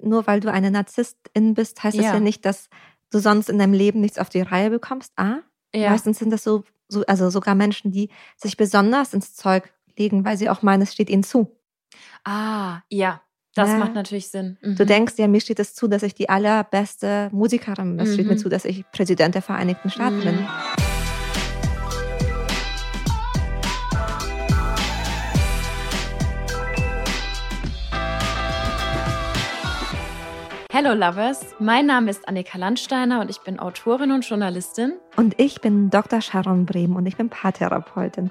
nur weil du eine Narzisstin bist, heißt ja. das ja nicht, dass du sonst in deinem Leben nichts auf die Reihe bekommst. Ah, ja. meistens sind das so, so, also sogar Menschen, die sich besonders ins Zeug legen, weil sie auch meinen, es steht ihnen zu. Ah, ja, das ja. macht natürlich Sinn. Mhm. Du denkst, ja, mir steht es zu, dass ich die allerbeste Musikerin bin. Es mhm. steht mir mhm. zu, dass ich Präsident der Vereinigten Staaten mhm. bin. Hello Lovers, mein Name ist Annika Landsteiner und ich bin Autorin und Journalistin. Und ich bin Dr. Sharon Brehm und ich bin Paartherapeutin.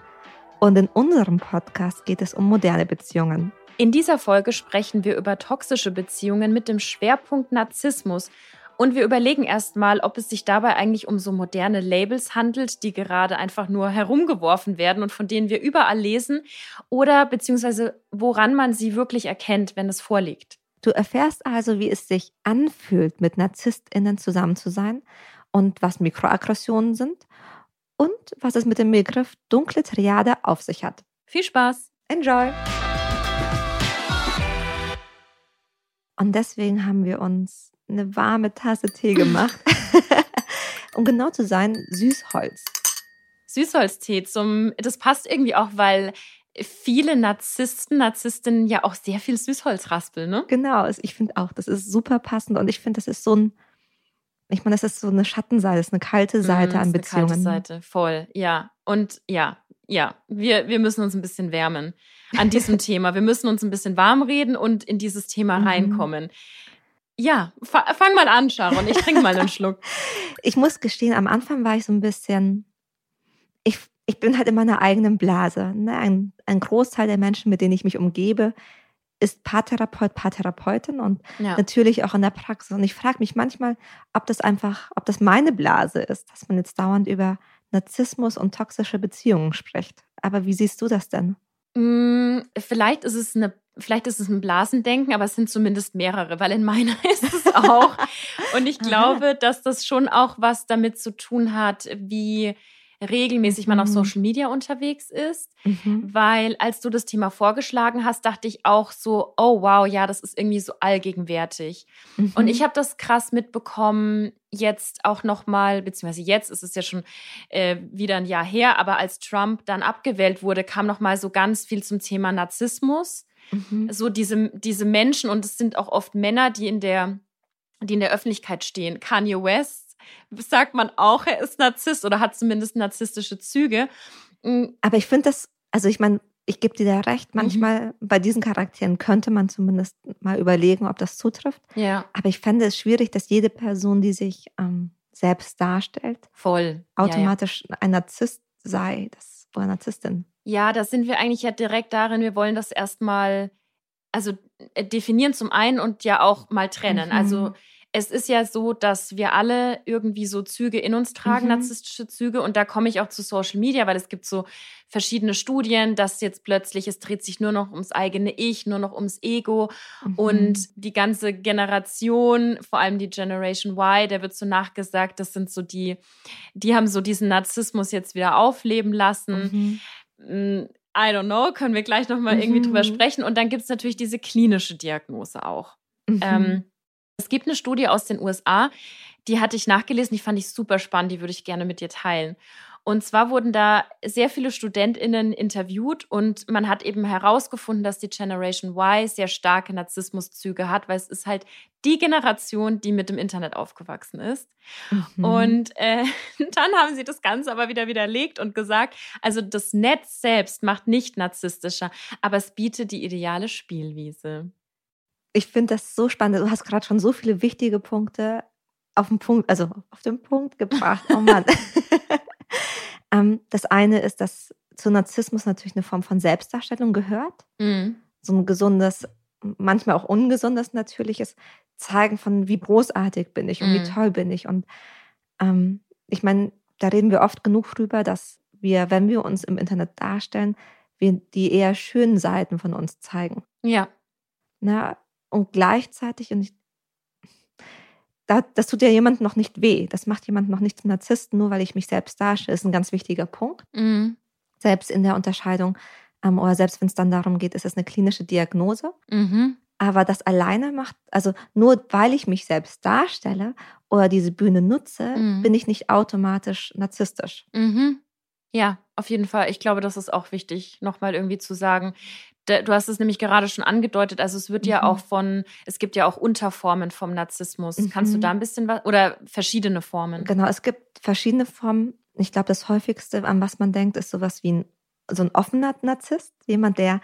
Und in unserem Podcast geht es um moderne Beziehungen. In dieser Folge sprechen wir über toxische Beziehungen mit dem Schwerpunkt Narzissmus. Und wir überlegen erstmal, ob es sich dabei eigentlich um so moderne Labels handelt, die gerade einfach nur herumgeworfen werden und von denen wir überall lesen, oder beziehungsweise woran man sie wirklich erkennt, wenn es vorliegt. Du erfährst also, wie es sich anfühlt, mit NarzisstInnen zusammen zu sein und was Mikroaggressionen sind und was es mit dem Begriff dunkle Triade auf sich hat. Viel Spaß! Enjoy! Und deswegen haben wir uns eine warme Tasse Tee gemacht. um genau zu sein, Süßholz. Süßholztee zum, das passt irgendwie auch, weil viele Narzissten, Narzisstinnen ja auch sehr viel Süßholz raspeln, ne? Genau, ich finde auch, das ist super passend und ich finde, das ist so ein, ich meine, das ist so eine Schattenseite, das ist eine kalte mhm, Seite mm, an Beziehungen. Eine kalte Seite, voll, ja. Und ja, ja, wir, wir müssen uns ein bisschen wärmen an diesem Thema. Wir müssen uns ein bisschen warm reden und in dieses Thema mhm. reinkommen. Ja, fang mal an, Sharon. Ich trinke mal einen Schluck. Ich muss gestehen, am Anfang war ich so ein bisschen, ich, ich bin halt in meiner eigenen Blase. Ne? Ein, ein Großteil der Menschen, mit denen ich mich umgebe, ist Paartherapeut, Paartherapeutin und ja. natürlich auch in der Praxis. Und ich frage mich manchmal, ob das einfach, ob das meine Blase ist, dass man jetzt dauernd über Narzissmus und toxische Beziehungen spricht. Aber wie siehst du das denn? Mm, vielleicht ist es eine Vielleicht ist es ein Blasendenken, aber es sind zumindest mehrere, weil in meiner ist es auch. Und ich glaube, dass das schon auch was damit zu tun hat, wie regelmäßig man auf mhm. Social Media unterwegs ist, mhm. weil als du das Thema vorgeschlagen hast, dachte ich auch so, oh wow, ja, das ist irgendwie so allgegenwärtig. Mhm. Und ich habe das krass mitbekommen, jetzt auch noch mal, beziehungsweise jetzt ist es ja schon äh, wieder ein Jahr her, aber als Trump dann abgewählt wurde, kam noch mal so ganz viel zum Thema Narzissmus. Mhm. So diese, diese Menschen, und es sind auch oft Männer, die in der die in der Öffentlichkeit stehen. Kanye West sagt man auch, er ist Narzisst oder hat zumindest narzisstische Züge. Mm. Aber ich finde das, also ich meine, ich gebe dir da recht, mhm. manchmal mhm. bei diesen Charakteren könnte man zumindest mal überlegen, ob das zutrifft. Ja. Aber ich fände es schwierig, dass jede Person, die sich ähm, selbst darstellt, voll automatisch ja, ja. ein Narzisst sei das, oder Narzisstin. Ja, da sind wir eigentlich ja direkt darin, wir wollen das erstmal, also äh, definieren zum einen und ja auch mal trennen. Mhm. Also es ist ja so, dass wir alle irgendwie so Züge in uns tragen, mhm. narzisstische Züge. Und da komme ich auch zu Social Media, weil es gibt so verschiedene Studien, dass jetzt plötzlich, es dreht sich nur noch ums eigene Ich, nur noch ums Ego. Mhm. Und die ganze Generation, vor allem die Generation Y, der wird so nachgesagt, das sind so die, die haben so diesen Narzissmus jetzt wieder aufleben lassen. Mhm. Mm, I don't know, können wir gleich nochmal irgendwie drüber mhm. sprechen. Und dann gibt es natürlich diese klinische Diagnose auch. Mhm. Ähm, es gibt eine Studie aus den USA, die hatte ich nachgelesen, die fand ich super spannend, die würde ich gerne mit dir teilen. Und zwar wurden da sehr viele StudentInnen interviewt und man hat eben herausgefunden, dass die Generation Y sehr starke Narzissmuszüge hat, weil es ist halt die Generation, die mit dem Internet aufgewachsen ist. Mhm. Und äh, dann haben sie das Ganze aber wieder widerlegt und gesagt, also das Netz selbst macht nicht narzisstischer, aber es bietet die ideale Spielwiese ich finde das so spannend. Du hast gerade schon so viele wichtige Punkte auf den Punkt, also auf den Punkt gebracht. Oh Mann. ähm, das eine ist, dass zu Narzissmus natürlich eine Form von Selbstdarstellung gehört. Mhm. So ein gesundes, manchmal auch ungesundes natürliches Zeigen von, wie großartig bin ich und mhm. wie toll bin ich. Und ähm, ich meine, da reden wir oft genug drüber, dass wir, wenn wir uns im Internet darstellen, wir die eher schönen Seiten von uns zeigen. Ja. Na, und gleichzeitig, und ich, das tut ja jemand noch nicht weh. Das macht jemand noch nicht zum Narzissten, nur weil ich mich selbst darstelle. Das ist ein ganz wichtiger Punkt. Mhm. Selbst in der Unterscheidung, ähm, oder selbst wenn es dann darum geht, ist es eine klinische Diagnose. Mhm. Aber das alleine macht, also nur weil ich mich selbst darstelle oder diese Bühne nutze, Mhm. bin ich nicht automatisch narzisstisch. Mhm. Ja, auf jeden Fall. Ich glaube, das ist auch wichtig, nochmal irgendwie zu sagen. Du hast es nämlich gerade schon angedeutet. Also es wird ja Mhm. auch von, es gibt ja auch Unterformen vom Narzissmus. Kannst du Mhm. da ein bisschen was, oder verschiedene Formen? Genau, es gibt verschiedene Formen. Ich glaube, das häufigste, an was man denkt, ist sowas wie ein, so ein offener Narzisst. Jemand, der,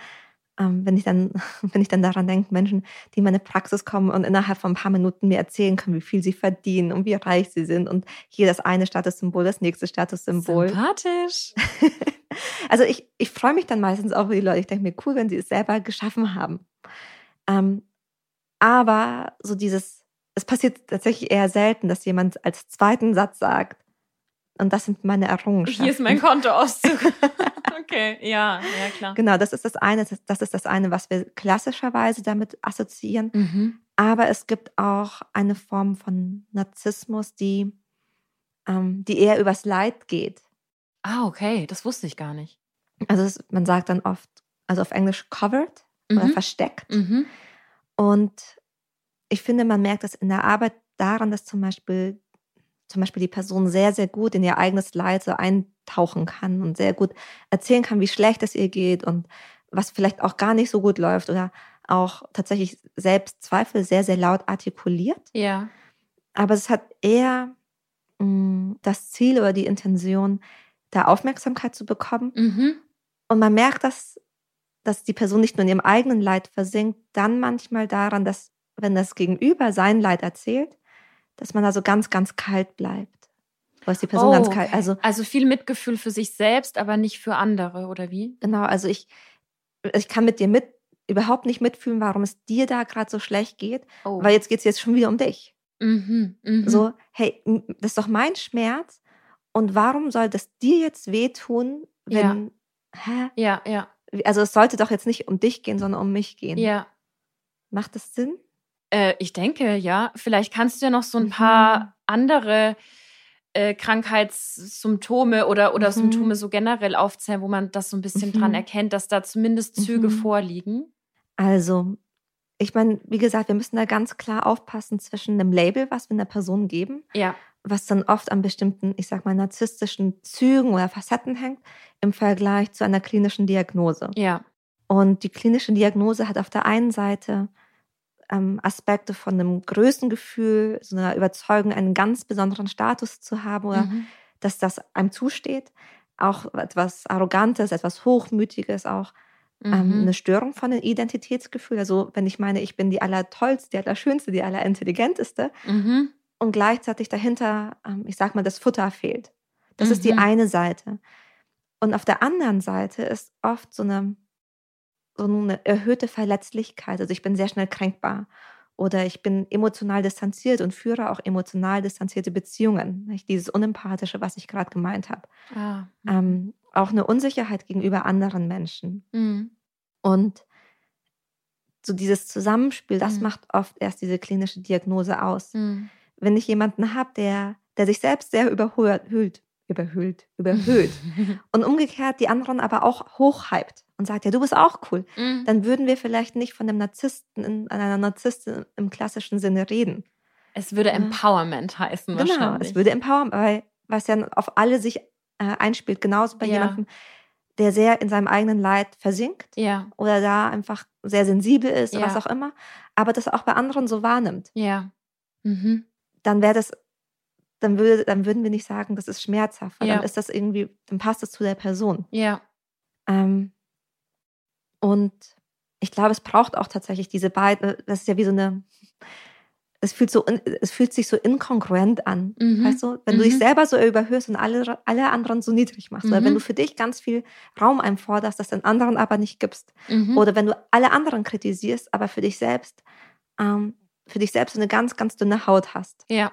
wenn ich dann, wenn ich dann daran denke, Menschen, die in meine Praxis kommen und innerhalb von ein paar Minuten mir erzählen können, wie viel sie verdienen und wie reich sie sind und hier das eine Statussymbol, das nächste Statussymbol. Sympathisch. Also ich, ich freue mich dann meistens auch über die Leute. Ich denke mir, cool, wenn sie es selber geschaffen haben. Ähm, aber so dieses, es passiert tatsächlich eher selten, dass jemand als zweiten Satz sagt, und das sind meine Errungenschaften. Hier ist mein Kontoauszug. okay, ja, ja, klar. Genau, das ist das eine, das, ist das eine, was wir klassischerweise damit assoziieren. Mhm. Aber es gibt auch eine Form von Narzissmus, die, ähm, die eher übers Leid geht. Ah, okay, das wusste ich gar nicht. Also es, man sagt dann oft, also auf Englisch covered oder Mhm. versteckt. Mhm. Und ich finde, man merkt das in der Arbeit daran, dass zum Beispiel, zum Beispiel die Person sehr, sehr gut in ihr eigenes Leid so eintauchen kann und sehr gut erzählen kann, wie schlecht es ihr geht und was vielleicht auch gar nicht so gut läuft oder auch tatsächlich selbst Zweifel sehr, sehr laut artikuliert. Ja. Aber es hat eher mh, das Ziel oder die Intention, da Aufmerksamkeit zu bekommen. Mhm. Und man merkt, dass, dass die Person nicht nur in ihrem eigenen Leid versinkt, dann manchmal daran, dass, wenn das Gegenüber sein Leid erzählt, dass man da so ganz, ganz kalt bleibt. Ist die Person Oh, ganz kalt. Also, Also viel Mitgefühl für sich selbst, aber nicht für andere, oder wie? genau, also ich, ich kann mit dir mit, überhaupt nicht mitfühlen, warum es dir da gerade so schlecht geht, Oh. weil jetzt geht es jetzt schon wieder um dich. mhm. Mhm. So, hey, das ist doch mein Schmerz und warum soll das dir jetzt wehtun, wenn, hä? Ja, ja, Also es sollte doch jetzt nicht um dich gehen, sondern um mich gehen. ja. Macht das Sinn? Äh, ich denke, ja. Vielleicht kannst du ja noch so ein Mhm. paar andere äh, Krankheitssymptome oder, oder Mhm. Symptome so generell aufzählen, wo man das so ein bisschen Mhm. dran erkennt, dass da zumindest Züge Mhm. vorliegen. Also, ich meine, wie gesagt, wir müssen da ganz klar aufpassen zwischen einem Label, was wir einer Person geben, Ja. was dann oft an bestimmten, ich sag mal, narzisstischen Zügen oder Facetten hängt, im Vergleich zu einer klinischen Diagnose. Ja. Und die klinische Diagnose hat auf der einen Seite ähm, Aspekte von einem Größengefühl, so einer Überzeugung, einen ganz besonderen Status zu haben oder Mhm. dass das einem zusteht. Auch etwas Arrogantes, etwas Hochmütiges, auch ähm, Mhm. eine Störung von dem Identitätsgefühl. Also wenn ich meine, ich bin die allertollste, die allerschönste, die allerintelligenteste Mhm. und gleichzeitig dahinter, ähm, ich sag mal, das Futter fehlt. Das ist die Mhm. eine Seite. Und auf der anderen Seite ist oft so eine, so eine erhöhte Verletzlichkeit. Also ich bin sehr schnell kränkbar oder ich bin emotional distanziert und führe auch emotional distanzierte Beziehungen. Nicht? Dieses Unempathische, was ich gerade gemeint habe. Ah. Ähm, auch eine Unsicherheit gegenüber anderen Menschen. Mhm. Und so dieses Zusammenspiel, das Mhm. macht oft erst diese klinische Diagnose aus. Mhm. Wenn ich jemanden habe, der, der sich selbst sehr überhöht, überhöht, überhöht und umgekehrt die anderen aber auch hochhypt und sagt, ja, du bist auch cool, Mhm. dann würden wir vielleicht nicht von einem Narzissten, in, einer Narzisstin im klassischen Sinne reden. Es würde Ja. Empowerment heißen Genau, wahrscheinlich. es würde empowern, weil was ja auf alle sich äh, einspielt, genauso bei Ja. jemandem, der sehr in seinem eigenen Leid versinkt ja, oder da einfach sehr sensibel ist Ja. was auch immer, aber das auch bei anderen so wahrnimmt, ja. Mhm. dann wäre das, dann würde, dann würden wir nicht sagen, das ist schmerzhaft, weil Ja. dann ist das irgendwie, dann passt es zu der Person. Ja. Ähm, und ich glaube, es braucht auch tatsächlich diese beiden, das ist ja wie so eine, es fühlt so, es fühlt sich so inkongruent an, Mhm. weißt du? Wenn du dich Mhm. selber so überhöhst und alle, alle anderen so niedrig machst, oder wenn Mhm. du für dich ganz viel Raum einforderst, das den anderen aber nicht gibst, Mhm. oder wenn du alle anderen kritisierst, aber für dich selbst, ähm, für dich selbst so eine ganz, ganz dünne Haut hast. ja.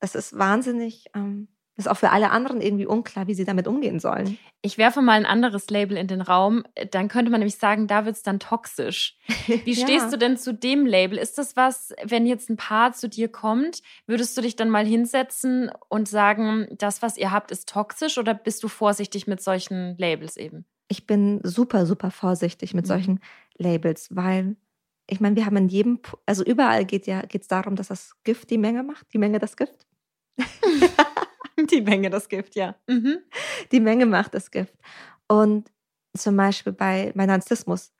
Das ist wahnsinnig, ähm, das ist auch für alle anderen irgendwie unklar, wie sie damit umgehen sollen. Ich werfe mal ein anderes Label in den Raum. Dann könnte man nämlich sagen, da wird es dann toxisch. Wie Ja. stehst du denn zu dem Label? Ist das was, wenn jetzt ein Paar zu dir kommt, würdest du dich dann mal hinsetzen und sagen, das, was ihr habt, ist toxisch oder bist du vorsichtig mit solchen Labels eben? Ich bin super, super vorsichtig mit Mhm. solchen Labels, weil ich meine, wir haben in jedem, also überall geht ja geht's darum, dass das Gift die Menge macht, die Menge das Gift. die Menge das Gift, ja. Mhm. Die Menge macht das Gift. Und zum Beispiel bei, bei Narzissmus.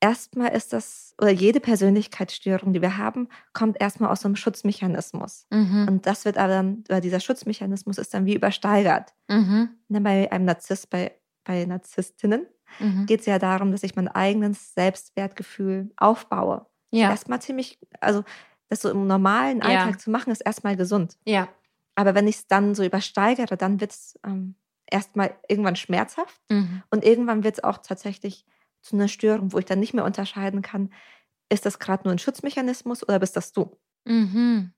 Erstmal ist das, oder jede Persönlichkeitsstörung, die wir haben, kommt erstmal aus einem Schutzmechanismus. Mhm. Und das wird aber dann, oder dieser Schutzmechanismus ist dann wie übersteigert. Mhm. Ne, bei einem Narzisst, bei, bei Narzisstinnen, mhm. geht es ja darum, dass ich mein eigenes Selbstwertgefühl aufbaue. Ja. Erstmal ziemlich, also das so im normalen Alltag ja. zu machen, ist erstmal gesund. Ja. Aber wenn ich es dann so übersteigere, dann wird es ähm, erstmal irgendwann schmerzhaft mhm. und irgendwann wird es auch tatsächlich zu einer Störung, wo ich dann nicht mehr unterscheiden kann, ist das gerade nur ein Schutzmechanismus oder bist das du? Mhm.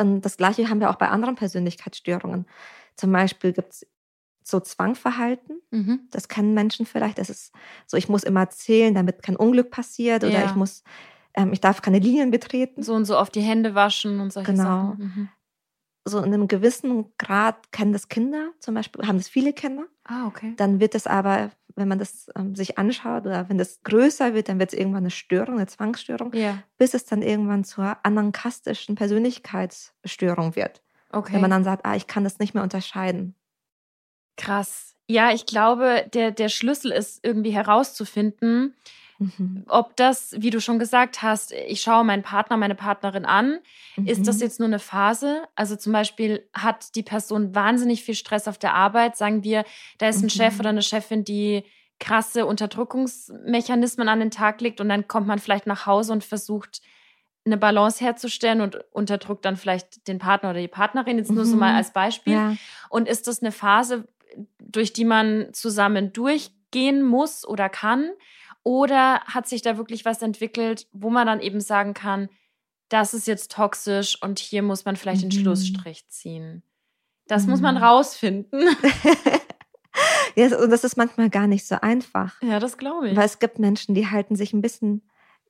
Und das gleiche haben wir auch bei anderen Persönlichkeitsstörungen. Zum Beispiel gibt es so Zwangverhalten. Mhm. Das kennen Menschen vielleicht. Das ist so, ich muss immer zählen, damit kein Unglück passiert oder ja. ich muss, ähm, ich darf keine Linien betreten. So und so oft die Hände waschen und solche genau. Sachen. Mhm. So in einem gewissen Grad kennen das Kinder, zum Beispiel haben das viele Kinder. Ah, okay. Dann wird es aber, wenn man das ähm, sich anschaut oder wenn das größer wird, dann wird es irgendwann eine Störung, eine Zwangsstörung, ja. bis es dann irgendwann zur anankastischen Persönlichkeitsstörung wird. Okay. Wenn man dann sagt, ah, ich kann das nicht mehr unterscheiden. Krass. Ja, ich glaube, der, der Schlüssel ist irgendwie herauszufinden, mhm. ob das, wie du schon gesagt hast, ich schaue meinen Partner, meine Partnerin an. Mhm. Ist das mhm. jetzt nur eine Phase? Also zum Beispiel hat die Person wahnsinnig viel Stress auf der Arbeit. Sagen wir, da ist ein mhm. Chef oder eine Chefin, die krasse Unterdrückungsmechanismen an den Tag legt und dann kommt man vielleicht nach Hause und versucht, eine Balance herzustellen und unterdrückt dann vielleicht den Partner oder die Partnerin, jetzt nur so mal mhm. als Beispiel. Ja. Und ist das eine Phase, durch die man zusammen durchgehen muss oder kann? Oder hat sich da wirklich was entwickelt, wo man dann eben sagen kann, das ist jetzt toxisch und hier muss man vielleicht mhm. den Schlussstrich ziehen? Das mhm. muss man mhm. rausfinden. ja, und das ist manchmal gar nicht so einfach. Ja, das glaube ich. Weil es gibt Menschen, die halten sich ein bisschen,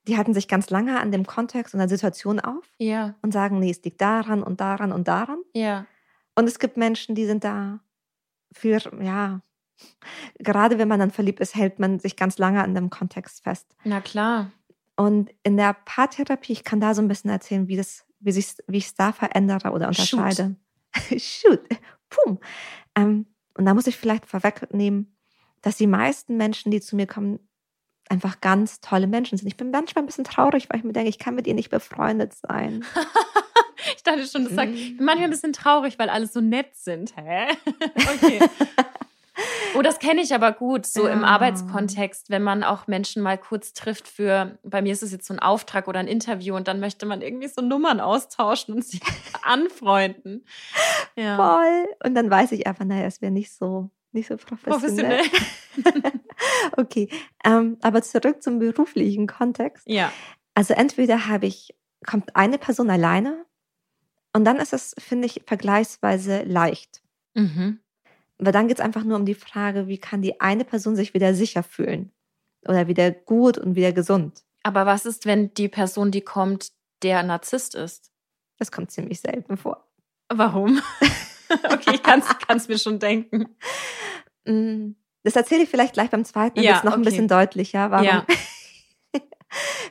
die halten sich ganz lange an dem Kontext und der Situation auf ja. und sagen, nee, es liegt daran und daran und daran. Ja. Und es gibt Menschen, die sind da für, ja, gerade wenn man dann verliebt ist, hält man sich ganz lange an dem Kontext fest. Na klar. Und in der Paartherapie, ich kann da so ein bisschen erzählen, wie das, wie sich, wie ich es da verändere oder unterscheide. Shoot. Shoot. Pum. Ähm, und da muss ich vielleicht vorwegnehmen, dass die meisten Menschen, die zu mir kommen, einfach ganz tolle Menschen sind. Ich bin manchmal ein bisschen traurig, weil ich mir denke, ich kann mit ihr nicht befreundet sein. ich dachte schon, das sagt, bin manchmal ein bisschen traurig, weil alle so nett sind. Hä? okay. Oh, das kenne ich aber gut, so ja. im Arbeitskontext, wenn man auch Menschen mal kurz trifft für, bei mir ist es jetzt so ein Auftrag oder ein Interview und dann möchte man irgendwie so Nummern austauschen und sich anfreunden. Ja. Voll. Und dann weiß ich einfach, naja, es wäre nicht so, nicht so professionell. professionell. okay, ähm, aber zurück zum beruflichen Kontext. Ja. Also entweder habe ich, kommt eine Person alleine und dann ist es, finde ich, vergleichsweise leicht. Mhm. Aber dann geht es einfach nur um die Frage, wie kann die eine Person sich wieder sicher fühlen oder wieder gut und wieder gesund. Aber was ist, wenn die Person, die kommt, der Narzisst ist? Das kommt ziemlich selten vor. Warum? okay, ich kann es mir schon denken. Mm, das erzähle ich vielleicht gleich beim zweiten, dann ja, wird es noch okay. ein bisschen deutlicher. Warum? Ja.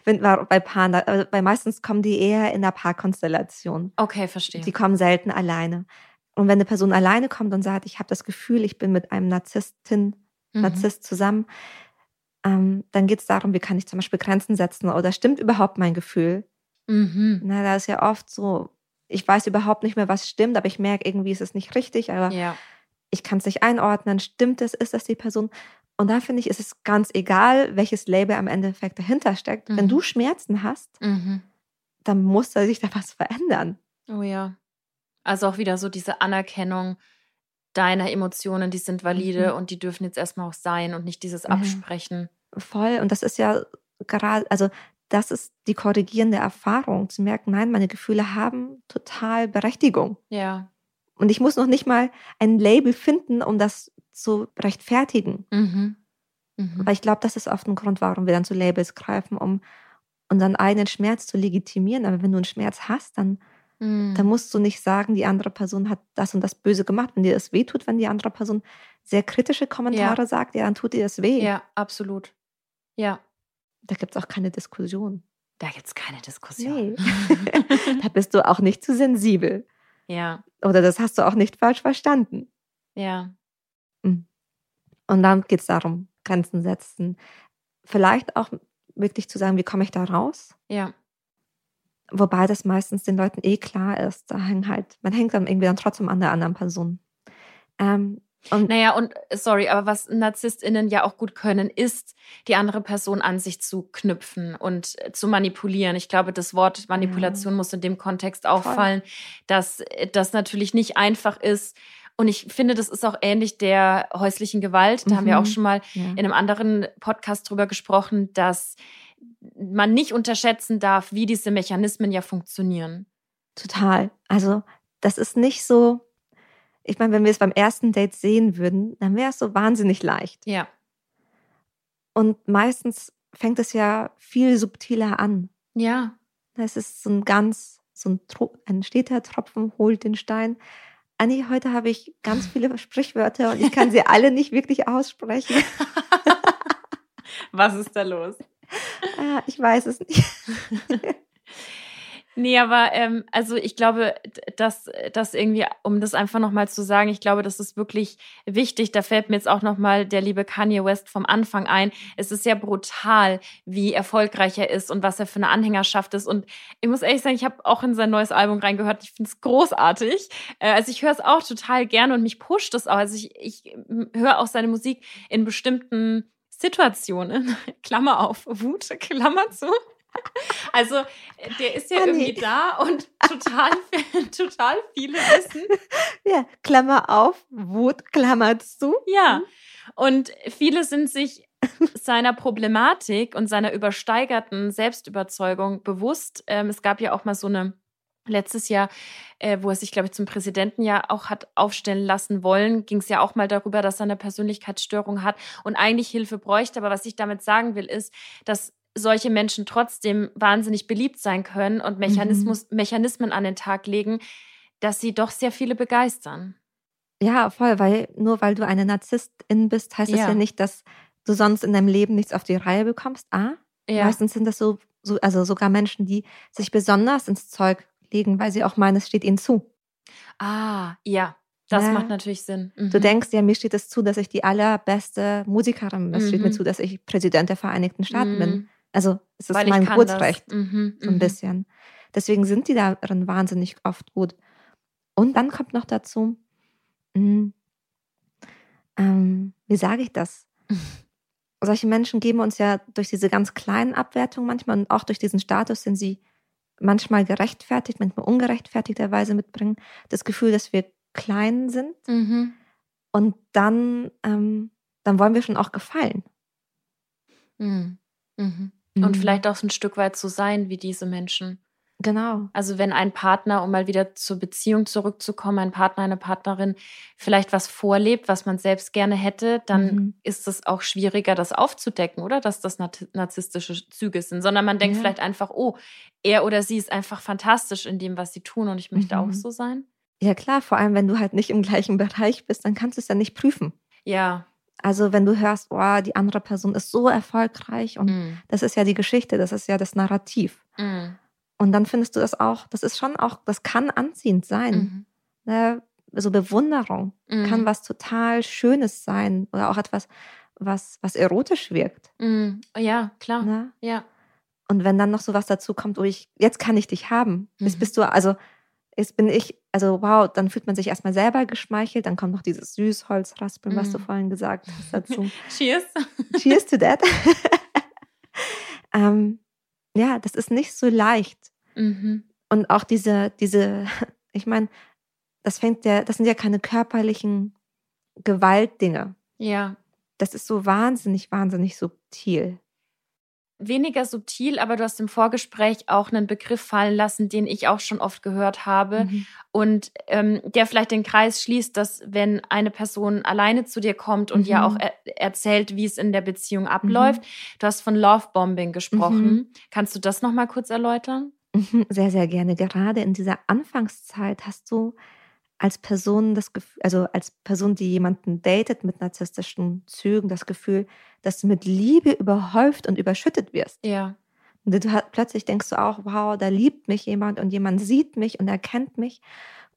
Wenn, bei Paaren, also bei meistens kommen die eher in der Paarkonstellation. Okay, verstehe. Die kommen selten alleine. Und wenn eine Person alleine kommt und sagt, ich habe das Gefühl, ich bin mit einem Narzisstin, mhm. Narzisst zusammen, ähm, dann geht es darum, wie kann ich zum Beispiel Grenzen setzen oder stimmt überhaupt mein Gefühl? Mhm. Na, da ist ja oft so, ich weiß überhaupt nicht mehr, was stimmt, aber ich merke irgendwie, ist es nicht richtig, aber ja. ich kann es nicht einordnen. Stimmt es? Ist das die Person? Und da finde ich, ist es ganz egal, welches Label am Endeffekt dahinter steckt. Mhm. Wenn du Schmerzen hast, mhm. dann muss da sich da was verändern. Oh ja. Also auch wieder so diese Anerkennung deiner Emotionen, die sind valide mhm. und die dürfen jetzt erstmal auch sein und nicht dieses Absprechen. Voll. Und das ist ja gerade, also das ist die korrigierende Erfahrung, zu merken, nein, meine Gefühle haben total Berechtigung. Ja. Und ich muss noch nicht mal ein Label finden, um das zu rechtfertigen. Mhm. Mhm. Weil ich glaube, das ist oft ein Grund, warum wir dann zu Labels greifen, um unseren eigenen Schmerz zu legitimieren. Aber wenn du einen Schmerz hast, dann Mhm. Da musst du nicht sagen, die andere Person hat das und das böse gemacht. Wenn dir das weh tut, wenn die andere Person sehr kritische Kommentare ja. sagt, ja, dann tut dir das weh. Ja, absolut. Ja. Da gibt es auch keine Diskussion. Da gibt es keine Diskussion. Nee. da bist du auch nicht zu sensibel. Ja. Oder das hast du auch nicht falsch verstanden. Ja. Hm. Und dann geht es darum, Grenzen setzen. Vielleicht auch wirklich zu sagen, wie komme ich da raus? Ja. Wobei das meistens den Leuten eh klar ist. Da hängt halt, man hängt dann irgendwie dann trotzdem an der anderen Person. Ähm, und naja, und sorry, aber was NarzisstInnen ja auch gut können, ist, die andere Person an sich zu knüpfen und zu manipulieren. Ich glaube, das Wort Manipulation ja. muss in dem Kontext auffallen, dass das natürlich nicht einfach ist. Und ich finde, das ist auch ähnlich der häuslichen Gewalt. Da mhm. haben wir auch mhm. schon mal ja. in einem anderen Podcast drüber gesprochen, dass man nicht unterschätzen darf, wie diese Mechanismen ja funktionieren. Total. Also, das ist nicht so, ich meine, wenn wir es beim ersten Date sehen würden, dann wäre es so wahnsinnig leicht. Ja. Und meistens fängt es ja viel subtiler an. Ja. Es ist so ein ganz, so ein, ein steter Tropfen holt den Stein. Anni, heute habe ich ganz viele Sprichwörter und ich kann sie alle nicht wirklich aussprechen. Was ist da los? Ah, ich weiß es nicht. Nee, aber ähm, also ich glaube, dass das irgendwie, um das einfach nochmal zu sagen, ich glaube, das ist wirklich wichtig. Da fällt mir jetzt auch nochmal der liebe Kanye West vom Anfang ein. Es ist sehr brutal, wie erfolgreich er ist und was er für eine Anhängerschaft ist. Und ich muss ehrlich sagen, ich habe auch in sein neues Album reingehört. Ich finde es großartig. Äh, also ich höre es auch total gerne und mich pusht es auch. Also ich, ich höre auch seine Musik in bestimmten Situationen, Klammer auf, Wut, Klammer zu. Also, der ist ja ah, irgendwie da und total, total viele wissen. Ja, Klammer auf, Wut, Klammer zu. Ja, und viele sind sich seiner Problematik und seiner übersteigerten Selbstüberzeugung bewusst. Ähm, es gab ja auch mal so eine letztes Jahr, äh, wo er sich, glaube ich, zum Präsidenten ja auch hat aufstellen lassen wollen, ging es ja auch mal darüber, dass er eine Persönlichkeitsstörung hat und eigentlich Hilfe bräuchte. Aber was ich damit sagen will, ist, dass solche Menschen trotzdem wahnsinnig beliebt sein können und Mechanismus, mhm. Mechanismen an den Tag legen, dass sie doch sehr viele begeistern. Ja, voll, weil nur weil du eine Narzisstin bist, heißt ja. das ja nicht, dass du sonst in deinem Leben nichts auf die Reihe bekommst. Ah, ja. meistens sind das so, so, also sogar Menschen, die sich besonders ins Zeug legen, weil sie auch meinen, es steht ihnen zu. Ah, ja. Das ja. macht natürlich Sinn. Mhm. Du denkst, ja, mir steht es zu, dass ich die allerbeste Musikerin bin. Es mhm. steht mir mhm. zu, dass ich Präsident der Vereinigten Staaten mhm. bin. Also es ist mein Geburtsrecht, mhm, so ein mhm. bisschen. Deswegen sind die darin wahnsinnig oft gut. Und dann kommt noch dazu, mh, hm, ähm, wie sage ich das? Solche Menschen geben uns ja durch diese ganz kleinen Abwertungen manchmal und auch durch diesen Status, den sie manchmal gerechtfertigt, manchmal ungerechtfertigterweise mitbringen, das Gefühl, dass wir klein sind. Mhm. Und dann, ähm, dann wollen wir schon auch gefallen. Mhm. Mhm. Und mhm. vielleicht auch so ein Stück weit so sein wie diese Menschen. Genau. Also wenn ein Partner, um mal wieder zur Beziehung zurückzukommen, ein Partner, eine Partnerin vielleicht was vorlebt, was man selbst gerne hätte, dann mhm. ist es auch schwieriger, das aufzudecken, oder? Dass das narzisstische Züge sind, sondern man denkt ja. vielleicht einfach, oh, er oder sie ist einfach fantastisch in dem, was sie tun und ich möchte mhm. auch so sein. Ja klar, vor allem wenn du halt nicht im gleichen Bereich bist, dann kannst du es ja nicht prüfen. Ja. Also wenn du hörst, oh, die andere Person ist so erfolgreich und mm. das ist ja die Geschichte, das ist ja das Narrativ. Mm. Und dann findest du das auch, das ist schon auch, das kann anziehend sein. Mm. Ne? So Bewunderung kann mhm. was total Schönes sein oder auch etwas, was, was erotisch wirkt. Mhm. Ja, klar. Ne? Ja. Und wenn dann noch so was dazu kommt, oh, ich, jetzt kann ich dich haben. Jetzt mhm. bist du, also jetzt bin ich, also wow, dann fühlt man sich erstmal selber geschmeichelt, dann kommt noch dieses Süßholzraspeln, mm. was du mhm. vorhin gesagt hast dazu. Cheers. Cheers to that. ähm, ja, das ist nicht so leicht. Mhm. Und auch diese, diese, ich meine, das fängt ja, das sind ja keine körperlichen Gewaltdinge. Ja. Das ist so wahnsinnig, wahnsinnig subtil weniger subtil, aber du hast im Vorgespräch auch einen Begriff fallen lassen, den ich auch schon oft gehört habe mhm. und ähm, der vielleicht den Kreis schließt, dass wenn eine Person alleine zu dir kommt und mhm. ja auch er erzählt, wie es in der Beziehung abläuft, mhm. du hast von Lovebombing gesprochen. Mhm. Kannst du das noch mal kurz erläutern? Mhm, sehr, sehr gerne. Gerade in dieser Anfangszeit hast du als Person das Gefühl, also als Person, die jemanden datet mit narzisstischen Zügen, das Gefühl, dass du mit Liebe überhäuft und überschüttet wirst. Ja. Und du hat, plötzlich denkst du auch, wow, da liebt mich jemand und jemand sieht mich und erkennt mich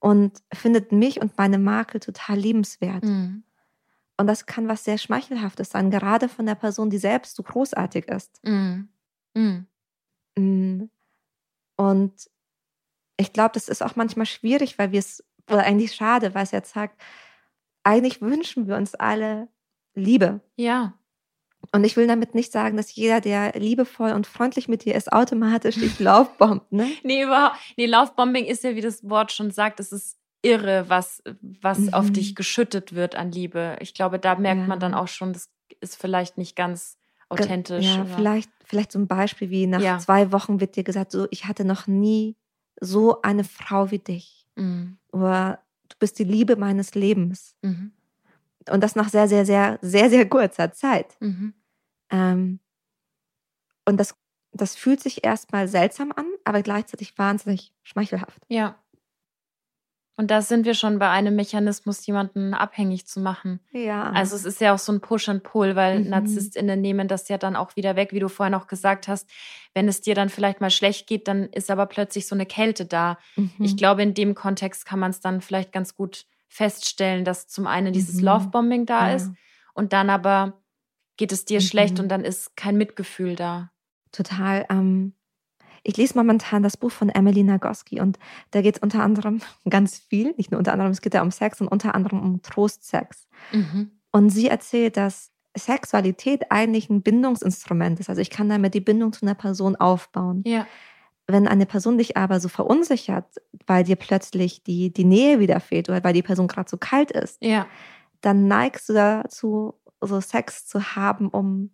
und findet mich und meine Makel total liebenswert. Mhm. Und das kann was sehr Schmeichelhaftes sein, gerade von der Person, die selbst so großartig ist. Mhm. Mhm. Mm. Und ich glaube, das ist auch manchmal schwierig, weil wir es, oder eigentlich schade, weil es jetzt sagt, eigentlich wünschen wir uns alle Liebe. Ja. Und ich will damit nicht sagen, dass jeder, der liebevoll und freundlich mit dir ist, automatisch dich laufbombt, ne? nee, überhaupt. Nee, Laufbombing ist ja, wie das Wort schon sagt, es ist irre, was, was mhm. auf dich geschüttet wird an Liebe. Ich glaube, da merkt ja. man dann auch schon, das ist vielleicht nicht ganz authentisch. Ja, vielleicht, vielleicht so ein Beispiel wie nach ja. zwei Wochen wird dir gesagt, so, ich hatte noch nie so eine Frau wie dich. Mhm. Oder du bist die Liebe meines Lebens. Mhm. Und das nach sehr, sehr, sehr, sehr, sehr kurzer Zeit. Mhm. Ähm, und das, das fühlt sich erstmal seltsam an, aber gleichzeitig wahnsinnig schmeichelhaft. Ja. Und da sind wir schon bei einem Mechanismus, jemanden abhängig zu machen. Ja. Also es ist ja auch so ein Push and Pull, weil mhm. NarzisstInnen nehmen das ja dann auch wieder weg, wie du vorhin auch gesagt hast. Wenn es dir dann vielleicht mal schlecht geht, dann ist aber plötzlich so eine Kälte da. Mhm. Ich glaube, in dem Kontext kann man es dann vielleicht ganz gut feststellen, dass zum einen dieses mhm. Lovebombing da ja. ist und dann aber geht es dir schlecht mhm. und dann ist kein Mitgefühl da. Total. Ähm, ich lese momentan das Buch von Emily Nagoski und da geht es unter anderem ganz viel, nicht nur unter anderem, es geht ja um Sex und unter anderem um Trostsex. Mhm. Und sie erzählt, dass Sexualität eigentlich ein Bindungsinstrument ist. Also ich kann damit die Bindung zu einer Person aufbauen. Ja. Wenn eine Person dich aber so verunsichert, weil dir plötzlich die, die Nähe wieder fehlt oder weil die Person gerade so kalt ist, ja. dann neigst du dazu, so Sex zu haben, um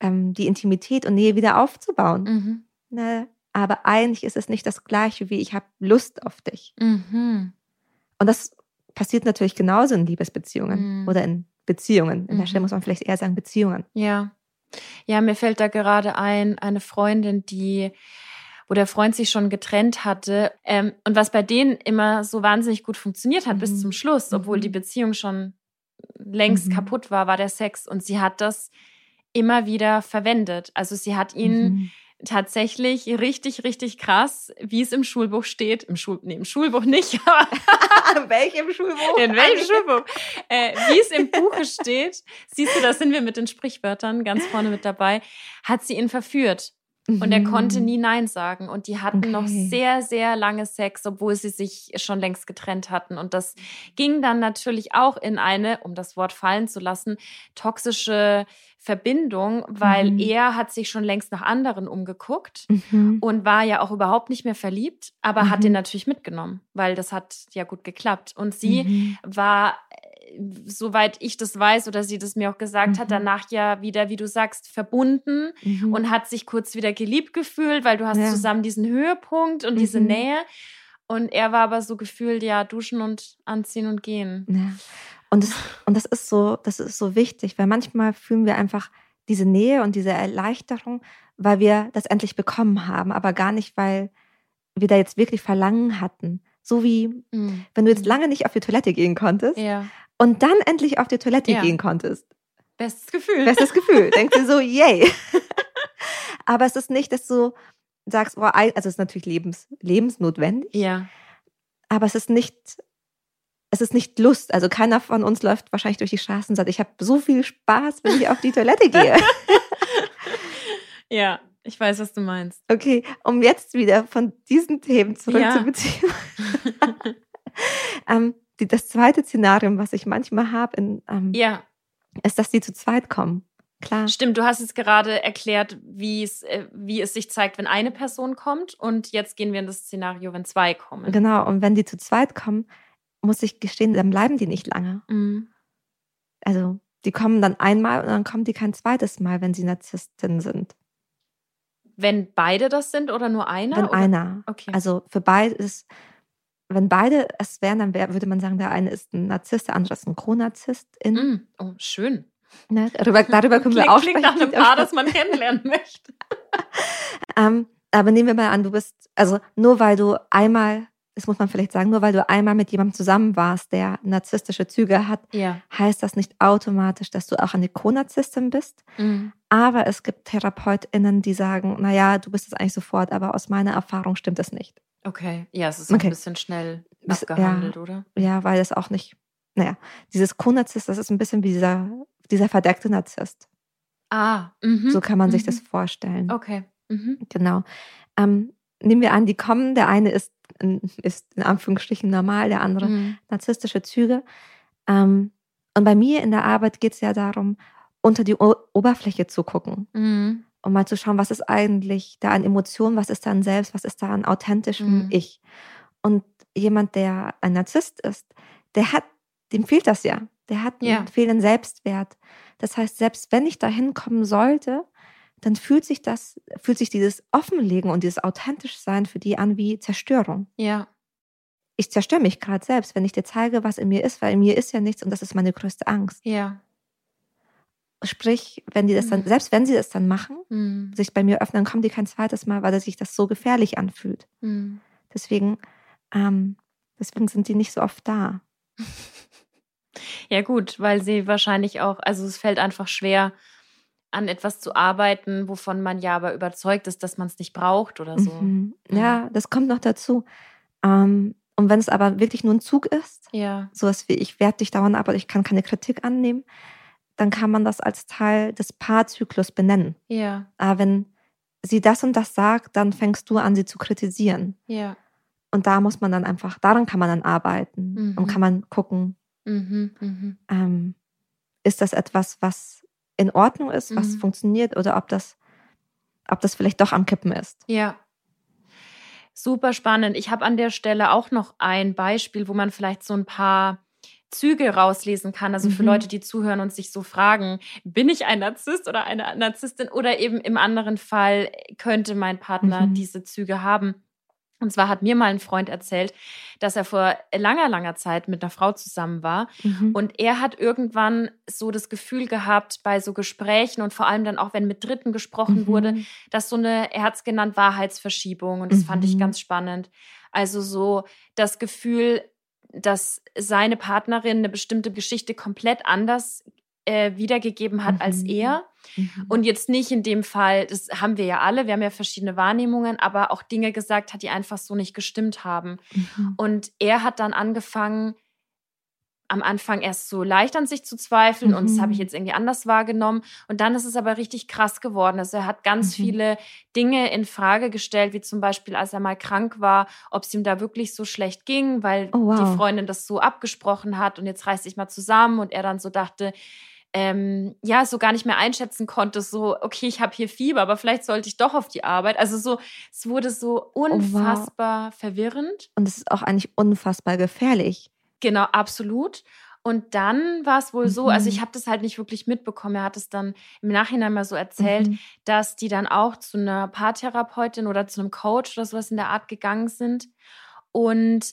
ähm, die Intimität und Nähe wieder aufzubauen. Mhm ne, aber eigentlich ist es nicht das gleiche wie ich habe Lust auf dich. Mhm. Und das passiert natürlich genauso in Liebesbeziehungen mhm. oder in Beziehungen. In der Stelle mhm. muss man vielleicht eher sagen Beziehungen. Ja. Ja, mir fällt da gerade ein, eine Freundin, die wo der Freund sich schon getrennt hatte. Ähm, und was bei denen immer so wahnsinnig gut funktioniert hat mhm. bis zum Schluss, obwohl die mhm. Beziehung schon längst mhm. kaputt war, war der Sex. Und sie hat das immer wieder verwendet. Also sie hat ihn mhm tatsächlich richtig, richtig krass, wie es im Schulbuch steht. Im, Schul nee, im Schulbuch nicht, aber. In welchem Schulbuch? In welchem Schulbuch? Äh, wie es im Buche steht, siehst du, da sind wir mit den Sprichwörtern ganz vorne mit dabei, hat sie ihn verführt. Und er konnte mhm. nie Nein sagen. Und die hatten okay. noch sehr, sehr lange Sex, obwohl sie sich schon längst getrennt hatten. Und das ging dann natürlich auch in eine, um das Wort fallen zu lassen, toxische Verbindung, weil mhm. er hat sich schon längst nach anderen umgeguckt mhm. und war ja auch überhaupt nicht mehr verliebt, aber mhm. hat den natürlich mitgenommen, weil das hat ja gut geklappt. Und sie mhm. war soweit ich das weiß oder sie das mir auch gesagt mhm. hat, danach ja wieder, wie du sagst, verbunden mhm. und hat sich kurz wieder geliebt gefühlt, weil du hast ja. zusammen diesen Höhepunkt und mhm. diese Nähe. Und er war aber so gefühlt, ja, duschen und anziehen und gehen. Ja. Und das, und das ist so, das ist so wichtig, weil manchmal fühlen wir einfach diese Nähe und diese Erleichterung, weil wir das endlich bekommen haben, aber gar nicht, weil wir da jetzt wirklich Verlangen hatten. So wie, mhm. wenn du jetzt mhm. lange nicht auf die Toilette gehen konntest ja. Und dann endlich auf die Toilette ja. gehen konntest. Bestes Gefühl. Bestes Gefühl. Denkst du so, yay. aber es ist nicht, dass du sagst, oh, also es ist natürlich lebens, lebensnotwendig. Ja. Aber es ist nicht es ist nicht Lust. Also keiner von uns läuft wahrscheinlich durch die Straßen und sagt, ich habe so viel Spaß, wenn ich auf die Toilette gehe. ja, ich weiß, was du meinst. Okay, um jetzt wieder von diesen Themen zurück ja. ähm, die, das zweite Szenario, was ich manchmal habe, ähm, ja. ist, dass die zu zweit kommen. Klar. Stimmt, du hast es gerade erklärt, wie es, äh, wie es sich zeigt, wenn eine Person kommt. Und jetzt gehen wir in das Szenario, wenn zwei kommen. Genau, und wenn die zu zweit kommen, muss ich gestehen, dann bleiben die nicht lange. Mhm. Also die kommen dann einmal und dann kommen die kein zweites Mal, wenn sie Narzissten sind. Wenn beide das sind oder nur einer? Wenn oder? einer. Okay. Also für beide ist, wenn beide es wären, dann wär, würde man sagen, der eine ist ein Narzisst, der andere ist ein Chronarzistin. Mm, oh, schön. Ne, darüber, darüber können wir auch sprechen. Klingt nach einem Paar, das man kennenlernen möchte. ähm, aber nehmen wir mal an, du bist, also nur weil du einmal das muss man vielleicht sagen, nur weil du einmal mit jemandem zusammen warst, der narzisstische Züge hat, Ja. heißt das nicht automatisch, dass du auch eine Co-Narzisstin bist. Mhm. Aber es gibt TherapeutInnen, die sagen, naja, du bist es eigentlich sofort, aber aus meiner Erfahrung stimmt es nicht. Okay. Ja, es ist Okay. ein bisschen schnell Bis- abgehandelt, oder? Ja, weil es auch nicht, naja, dieses Co-Narzisst, das ist ein bisschen wie dieser, dieser verdeckte Narzisst. Ah, mhm. So kann man sich Mhm. das vorstellen. Okay. Mhm. Genau. Ähm, nehmen wir an, die kommen, der eine ist, in- ist in Anführungsstrichen normal, der andere Mhm. narzisstische Züge. Ähm, und bei mir in der Arbeit geht es ja darum, unter die o Oberfläche zu gucken, Mhm. Um mal zu schauen, was ist eigentlich da an Emotionen, was ist da an Selbst, was ist da an authentischem Mhm. Ich. Und jemand, der ein Narzisst ist, der hat, dem fehlt das ja. Der hat einen Ja. fehlenden Selbstwert. Das heißt, selbst wenn ich da hinkommen sollte, dann fühlt sich das, fühlt sich dieses Offenlegen und dieses authentisch sein für die an wie Zerstörung Ja. ich zerstöre mich gerade selbst, wenn ich dir zeige, was in mir ist, weil in mir ist ja nichts und das ist meine größte Angst. Ja. Sprich, wenn die das dann, Mhm. selbst wenn sie das dann machen, Mhm. sich bei mir öffnen, kommen die kein zweites Mal, weil sich das so gefährlich anfühlt. Mhm. Deswegen, ähm, deswegen sind die nicht so oft da. Ja, gut, weil sie wahrscheinlich auch, also es fällt einfach schwer, an etwas zu arbeiten, wovon man ja aber überzeugt ist, dass man es nicht braucht oder so. Mhm. Ja, das kommt noch dazu. Ähm, und wenn es aber wirklich nur ein Zug ist, Ja. sowas wie ich werde dich dauernd ab, aber ich kann keine Kritik annehmen, dann kann man das als Teil des Paarzyklus benennen. Ja. Aber wenn sie das und das sagt, dann fängst du an, sie zu kritisieren. Ja. Und da muss man dann einfach, daran kann man dann arbeiten Mhm. und kann man gucken, Mhm. Mhm. ähm, ist das etwas, was in Ordnung ist, was Mhm. funktioniert oder ob das, ob das vielleicht doch am Kippen ist. Ja. Super spannend. Ich habe an der Stelle auch noch ein Beispiel, wo man vielleicht so ein paar Züge rauslesen kann. Also für Mhm. Leute, die zuhören und sich so fragen, bin ich ein Narzisst oder eine Narzisstin? Oder eben im anderen Fall könnte mein Partner Mhm. diese Züge haben. Und zwar hat mir mal ein Freund erzählt, dass er vor langer, langer Zeit mit einer Frau zusammen war Mhm. und er hat irgendwann so das Gefühl gehabt bei so Gesprächen und vor allem dann auch, wenn mit Dritten gesprochen Mhm. wurde, dass so eine, er hat es genannt, Wahrheitsverschiebung. Und das fand ich Mhm. ganz spannend. Also so das Gefühl, dass seine Partnerin eine bestimmte Geschichte komplett anders äh, wiedergegeben hat als Mhm. er. Mhm. Und jetzt nicht in dem Fall, das haben wir ja alle, wir haben ja verschiedene Wahrnehmungen, aber auch Dinge gesagt hat, die einfach so nicht gestimmt haben. Mhm. Und er hat dann angefangen, am Anfang erst so leicht an sich zu zweifeln und das Mhm. habe ich jetzt irgendwie anders wahrgenommen. Und dann ist es aber richtig krass geworden. Also er hat ganz Mhm. viele Dinge in Frage gestellt, wie zum Beispiel, als er mal krank war, ob es ihm da wirklich so schlecht ging, weil Oh, wow. die Freundin das so abgesprochen hat und jetzt reiß dich mal zusammen und er dann so dachte, ähm, ja, so gar nicht mehr einschätzen konnte, so, okay, ich habe hier Fieber, aber vielleicht sollte ich doch auf die Arbeit. Also so, es wurde so Oh, wow. unfassbar verwirrend. Und es ist auch eigentlich unfassbar gefährlich. Genau, absolut. Und dann war es wohl so, also Mhm. ich habe das halt nicht wirklich mitbekommen. Er hat es dann im Nachhinein mal so erzählt, Mhm. dass die dann auch zu einer Paartherapeutin oder zu einem Coach oder sowas in der Art gegangen sind und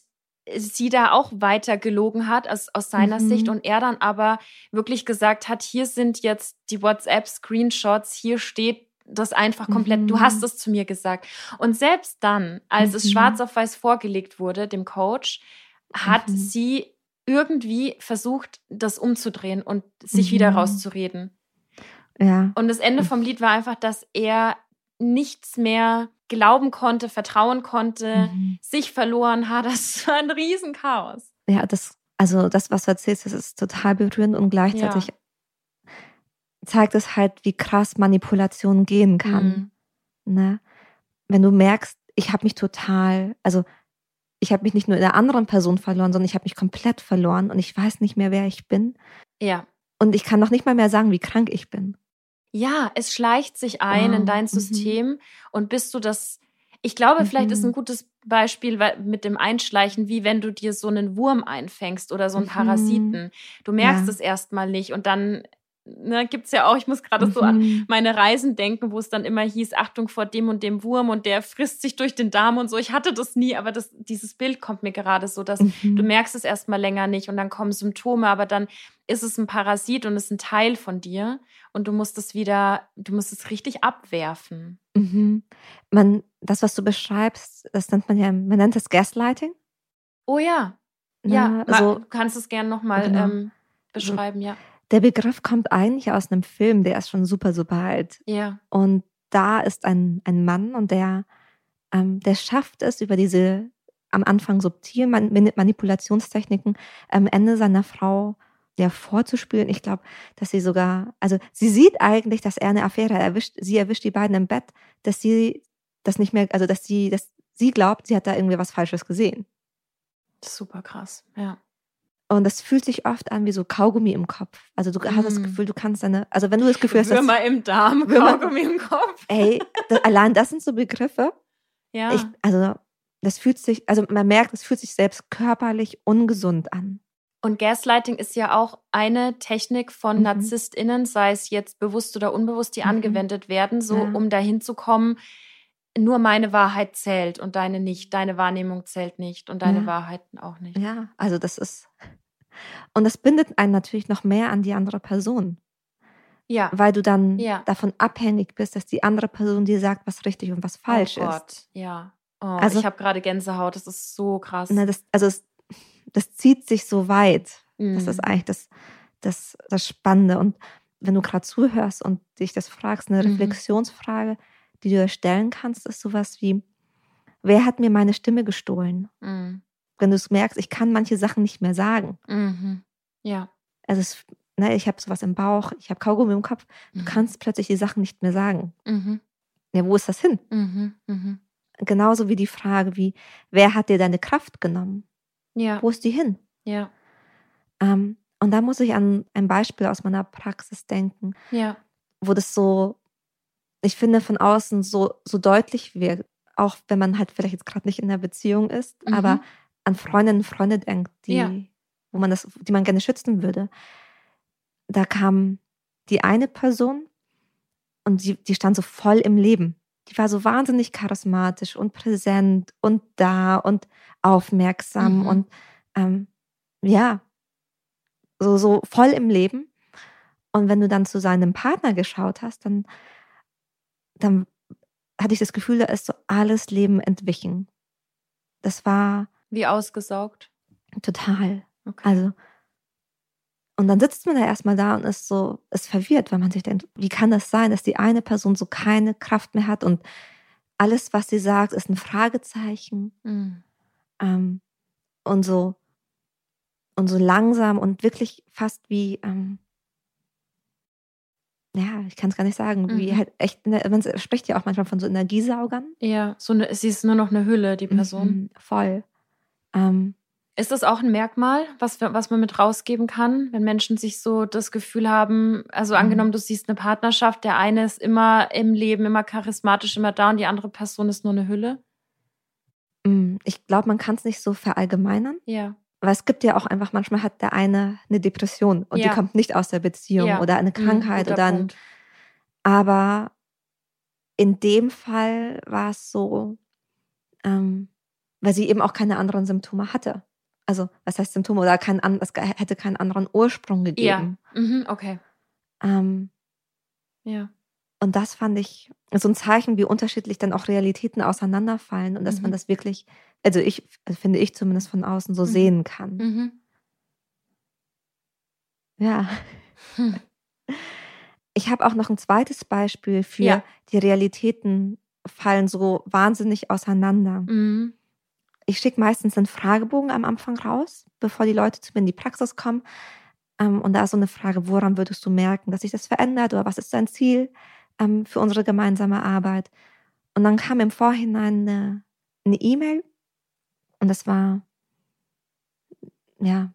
sie da auch weiter gelogen hat aus, aus seiner Mhm. Sicht und er dann aber wirklich gesagt hat, hier sind jetzt die WhatsApp-Screenshots, hier steht das einfach komplett, du Mhm. hast es zu mir gesagt. Und selbst dann, als es Mhm. schwarz auf weiß vorgelegt wurde, dem Coach, hat Mhm. sie irgendwie versucht, das umzudrehen und sich Mhm. wieder rauszureden. Ja. Und das Ende vom Lied war einfach, dass er nichts mehr glauben konnte, vertrauen konnte, Mhm. sich verloren hat. Das war ein Riesenchaos. Ja, das, also das, was du erzählst, das ist total berührend und gleichzeitig zeigt es halt, wie krass Manipulation gehen kann. Mhm. Ne? Wenn du merkst, ich habe mich total, also ich habe mich nicht nur in der anderen Person verloren, sondern ich habe mich komplett verloren und ich weiß nicht mehr, wer ich bin. Ja. Und ich kann noch nicht mal mehr sagen, wie krank ich bin. Ja, es schleicht sich ein Wow. in dein Mhm. System und bist du das. Ich glaube, vielleicht ist Mhm. ein gutes Beispiel weil- mit dem Einschleichen, wie wenn du dir so einen Wurm einfängst oder so einen Mhm. Parasiten. Du merkst Ja. es erstmal nicht und dann ne, gibt es ja auch, ich muss gerade so an Mhm. meine Reisen denken, wo es dann immer hieß, Achtung vor dem und dem Wurm und der frisst sich durch den Darm und so. Ich hatte das nie, aber das, dieses Bild kommt mir gerade so, dass Mhm. du merkst es erstmal länger nicht und dann kommen Symptome, aber dann ist es ein Parasit und ist ein Teil von dir und du musst es wieder, du musst es richtig abwerfen. Mhm. Man, das, was du beschreibst, das nennt man ja, man nennt das Gaslighting. Oh ja. Ja, also, du kannst es gerne nochmal genau. ähm, beschreiben, ja. Der Begriff kommt eigentlich aus einem Film, der ist schon super, super alt. Ja. Und da ist ein, ein Mann und der, ähm, der schafft es über diese am Anfang subtilen Manipulationstechniken am Ende seiner Frau ja, vorzuspielen. Ich glaube, dass sie sogar, also sie sieht eigentlich, dass er eine Affäre erwischt, sie erwischt die beiden im Bett, dass sie das nicht mehr, also dass sie, dass sie glaubt, sie hat da irgendwie was Falsches gesehen. Super krass, ja. Und das fühlt sich oft an wie so Kaugummi im Kopf. Also du hast das mm. Gefühl, du kannst deine, also wenn du das Gefühl hast, Würmer im Darm, Würmer, Kaugummi im Kopf. Ey, das, allein das sind so Begriffe. Ja. Ich, also das fühlt sich, also man merkt, es fühlt sich selbst körperlich ungesund an. Und Gaslighting ist ja auch eine Technik von mhm. NarzisstInnen, sei es jetzt bewusst oder unbewusst, die mhm. angewendet werden, so ja. um dahin zu kommen, nur meine Wahrheit zählt und deine nicht, deine Wahrnehmung zählt nicht und deine ja. Wahrheiten auch nicht. Ja, also das ist. Und das bindet einen natürlich noch mehr an die andere Person. Ja. Weil du dann ja. davon abhängig bist, dass die andere Person dir sagt, was richtig und was falsch oh Gott. ist. Ja. Oh, also, ich habe gerade Gänsehaut, das ist so krass. Na, das, also es, das zieht sich so weit. Mhm. Das ist mhm. eigentlich das, das, das Spannende. Und wenn du gerade zuhörst und dich das fragst, eine mhm. Reflexionsfrage, die du stellen kannst, ist sowas wie, wer hat mir meine Stimme gestohlen? Mhm. Wenn du es merkst, ich kann manche Sachen nicht mehr sagen. Mhm. Ja. Also es, ne, ich habe sowas im Bauch, ich habe Kaugummi im Kopf, du mhm. kannst plötzlich die Sachen nicht mehr sagen. Mhm. Ja, wo ist das hin? Mhm. Genauso wie die Frage, wie, wer hat dir deine Kraft genommen? Ja. Wo ist die hin? Ja. Ähm, und da muss ich an ein Beispiel aus meiner Praxis denken, ja. wo das so, ich finde, von außen so, so deutlich wird, auch wenn man halt vielleicht jetzt gerade nicht in der Beziehung ist, mhm. aber an Freundinnen und Freunde denkt, die, ja. wo man das, die man gerne schützen würde. Da kam die eine Person und die, die stand so voll im Leben die war so wahnsinnig charismatisch und präsent und da und aufmerksam mhm. und ähm, ja, so, so voll im Leben. Und wenn du dann zu seinem Partner geschaut hast, dann, dann hatte ich das Gefühl, da ist so alles Leben entwichen. Das war. Wie ausgesaugt? Total. Okay. Also, und dann sitzt man da erstmal da und ist so, ist verwirrt, weil man sich denkt, wie kann das sein, dass die eine Person so keine Kraft mehr hat und alles, was sie sagt, ist ein Fragezeichen. Mhm. Ähm, und so, und so langsam und wirklich fast wie, ähm, ja, ich kann es gar nicht sagen, mhm. wie halt echt, man spricht ja auch manchmal von so Energiesaugern. Ja, so eine, sie ist nur noch eine Hülle, die Person. Mhm, voll. Ähm, ist das auch ein Merkmal, was, was man mit rausgeben kann, wenn Menschen sich so das Gefühl haben, also mhm. angenommen, du siehst eine Partnerschaft, der eine ist immer im Leben, immer charismatisch, immer da und die andere Person ist nur eine Hülle? Mm, ich glaube, man kann es nicht so verallgemeinern. Ja. Weil es gibt ja auch einfach, manchmal hat der eine eine Depression und ja. die kommt nicht aus der Beziehung ja. oder eine mhm, Krankheit mhm, oder ein. Aber in dem Fall war es so, ähm, weil sie eben auch keine anderen Symptome hatte also was heißt Symptome oder kein, es hätte keinen anderen Ursprung gegeben. Ja, mhm, okay. Ähm, ja. Und das fand ich so ein Zeichen, wie unterschiedlich dann auch Realitäten auseinanderfallen und dass mhm. man das wirklich, also ich, also finde ich zumindest von außen so mhm. sehen kann. Mhm. Ja. Hm. Ich habe auch noch ein zweites Beispiel für ja. die Realitäten fallen so wahnsinnig auseinander. Mhm ich schicke meistens einen Fragebogen am Anfang raus, bevor die Leute zu mir in die Praxis kommen. Ähm, und da ist so eine Frage, woran würdest du merken, dass sich das verändert oder was ist dein Ziel ähm, für unsere gemeinsame Arbeit? Und dann kam im Vorhinein eine E-Mail und das war, ja,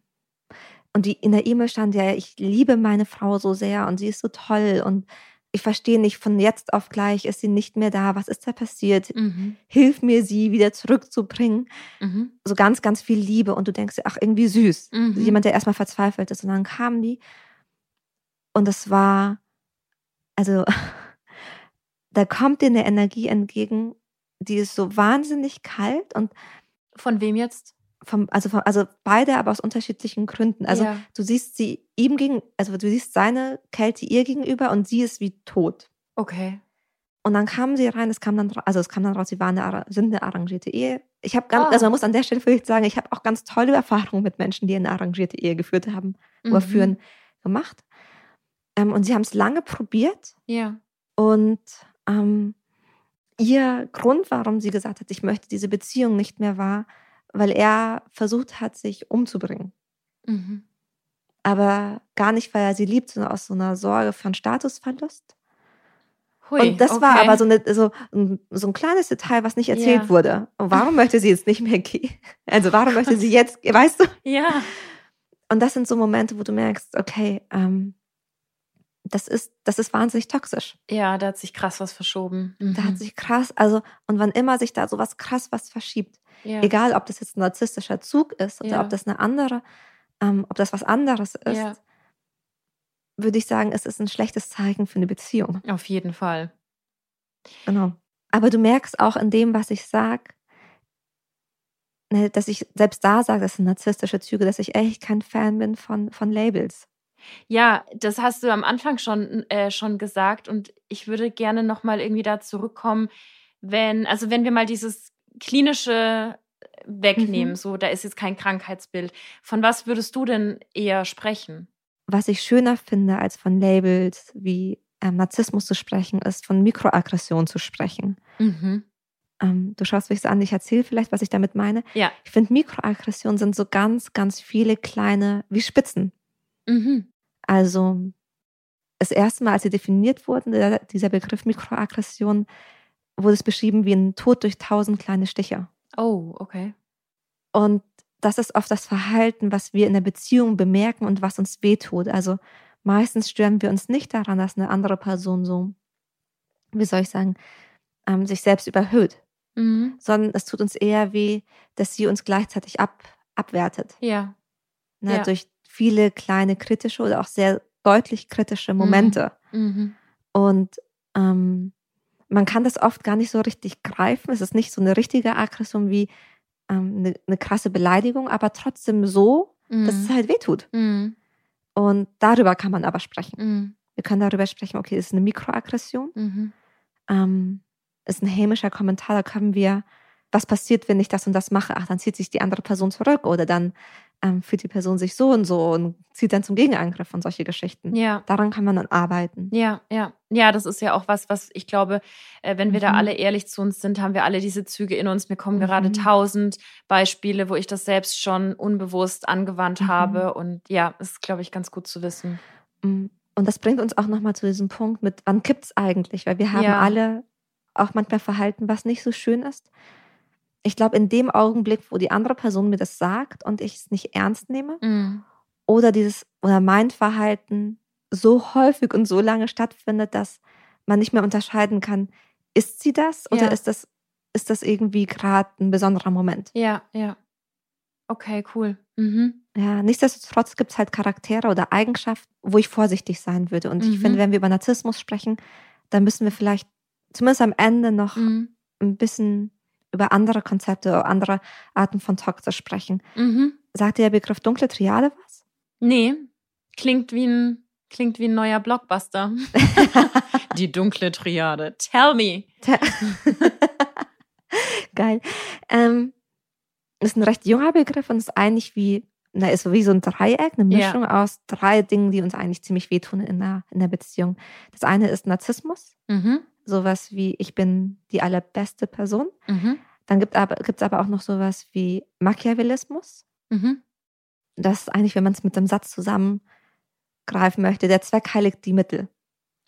und die, in der E-Mail stand ja, ich liebe meine Frau so sehr und sie ist so toll und ich verstehe nicht, von jetzt auf gleich ist sie nicht mehr da, was ist da passiert? Mhm. Hilf mir, sie wieder zurückzubringen. Mhm. So ganz, ganz viel Liebe und du denkst ach, irgendwie süß. Mhm. Jemand, der erstmal verzweifelt ist. Und dann kamen die und es war, also, da kommt dir eine Energie entgegen, die ist so wahnsinnig kalt und. Von wem jetzt? vom, also, vom, also beide, aber aus unterschiedlichen Gründen. Also ja. du siehst sie ihm gegen, also du siehst seine Kälte ihr gegenüber und sie ist wie tot. Okay. Und dann kamen sie rein, es kam dann, also es kam dann raus, sie waren eine, sind eine arrangierte Ehe, ich habe Ah. also man muss an der Stelle vielleicht sagen, ich habe auch ganz tolle Erfahrungen mit Menschen, die eine arrangierte Ehe geführt haben oder Mhm. führen, gemacht. Ähm, und sie haben es lange probiert Ja. und ähm, ihr Grund, warum sie gesagt hat, ich möchte diese Beziehung nicht mehr, war, weil er versucht hat, sich umzubringen. Mhm. Aber gar nicht, weil er sie liebt, sondern aus so einer Sorge von Statusverlust. Hui, und das war okay. aber so, eine, so, ein- so ein kleines Detail, was nicht erzählt Ja. wurde. Und warum möchte sie jetzt nicht mehr gehen? Also warum möchte sie jetzt, weißt du? Ja. Und das sind so Momente, wo du merkst, okay, ähm, das ist, das ist wahnsinnig toxisch. Ja, da hat sich krass was verschoben. Da Mhm. hat sich krass, also, und wann immer sich da so was krass was verschiebt, ja. egal ob das jetzt ein narzisstischer Zug ist oder Ja. ob das eine andere, ähm, ob das was anderes ist, Ja. würde ich sagen, es ist ein schlechtes Zeichen für eine Beziehung. Auf jeden Fall. Genau. Aber du merkst auch in dem, was ich sag, ne, dass ich selbst da sage, das sind narzisstische Züge, dass ich echt kein Fan bin von, von Labels. Ja, das hast du am Anfang schon, äh, schon gesagt und ich würde gerne nochmal irgendwie da zurückkommen, wenn, also wenn wir mal dieses klinische wegnehmen, Mhm. so, da ist jetzt kein Krankheitsbild. Von was würdest du denn eher sprechen? Was ich schöner finde, als von Labels wie ähm, Narzissmus zu sprechen, ist von Mikroaggression zu sprechen. Mhm. Ähm, du schaust mich so an, ich erzähle vielleicht, was ich damit meine. Ja. Ich finde, Mikroaggressionen sind so ganz, ganz viele kleine, wie Spitzen. Mhm. Also das erste Mal, als sie definiert wurden, dieser Begriff Mikroaggression, wurde es beschrieben wie ein Tod durch tausend kleine Stiche. Oh, okay. Und das ist oft das Verhalten, was wir in der Beziehung bemerken und was uns wehtut. Also meistens stören wir uns nicht daran, dass eine andere Person so, wie soll ich sagen, ähm, sich selbst überhöht, Mhm. sondern es tut uns eher weh, dass sie uns gleichzeitig ab, abwertet. Ja. Ne, Ja. Durch viele kleine kritische oder auch sehr deutlich kritische Momente. Mhm. Und ähm, man kann das oft gar nicht so richtig greifen. Es ist nicht so eine richtige Aggression wie ähm, eine, eine krasse Beleidigung, aber trotzdem so, dass es Mhm. halt wehtut. Mhm. Und darüber kann man aber sprechen. Mhm. Wir können darüber sprechen, okay, es ist eine Mikroaggression, Mhm. ähm, ist ein hämischer Kommentar, da können wir, was passiert, wenn ich das und das mache? Ach, dann zieht sich die andere Person zurück oder dann ähm, fühlt die Person sich so und so und zieht dann zum Gegenangriff und solche Geschichten. Ja. Daran kann man dann arbeiten. Ja, ja. Ja, das ist ja auch was, was ich glaube, äh, wenn wir da Mhm. alle ehrlich zu uns sind, haben wir alle diese Züge in uns. Mir kommen Mhm. gerade tausend Beispiele, wo ich das selbst schon unbewusst angewandt Mhm. habe. Und ja, ist, glaube ich, ganz gut zu wissen. Mm, Und das bringt uns auch nochmal zu diesem Punkt mit, wann kippt's eigentlich? Weil wir haben Ja. alle auch manchmal Verhalten, was nicht so schön ist. Ich glaube, in dem Augenblick, wo die andere Person mir das sagt und ich es nicht ernst nehme, Mhm. oder dieses oder mein Verhalten so häufig und so lange stattfindet, dass man nicht mehr unterscheiden kann, ist sie das oder Ja. ist das ist das irgendwie gerade ein besonderer Moment? Ja, ja. Okay, cool. Mhm. Ja, nichtsdestotrotz gibt es halt Charaktere oder Eigenschaften, wo ich vorsichtig sein würde. Und ich Mhm. finde, wenn wir über Narzissmus sprechen, dann müssen wir vielleicht zumindest am Ende noch Mhm. ein bisschen über andere Konzepte oder andere Arten von Toxisch sprechen. Mhm. Sagt dir der Begriff dunkle Triade was? Nee, klingt wie ein, klingt wie ein neuer Blockbuster. Die dunkle Triade. Tell me. Geil. Ähm, ist ein recht junger Begriff und ist eigentlich wie, na, ist wie so ein Dreieck, eine Ja. Mischung aus drei Dingen, die uns eigentlich ziemlich wehtun in der, in der Beziehung. Das eine ist Narzissmus, Mhm. sowas wie ich bin die allerbeste Person. Mhm. Dann gibt es aber, gibt's aber auch noch sowas wie Machiavellismus. Mhm. Das ist eigentlich, wenn man es mit dem Satz zusammengreifen möchte, der Zweck heiligt die Mittel.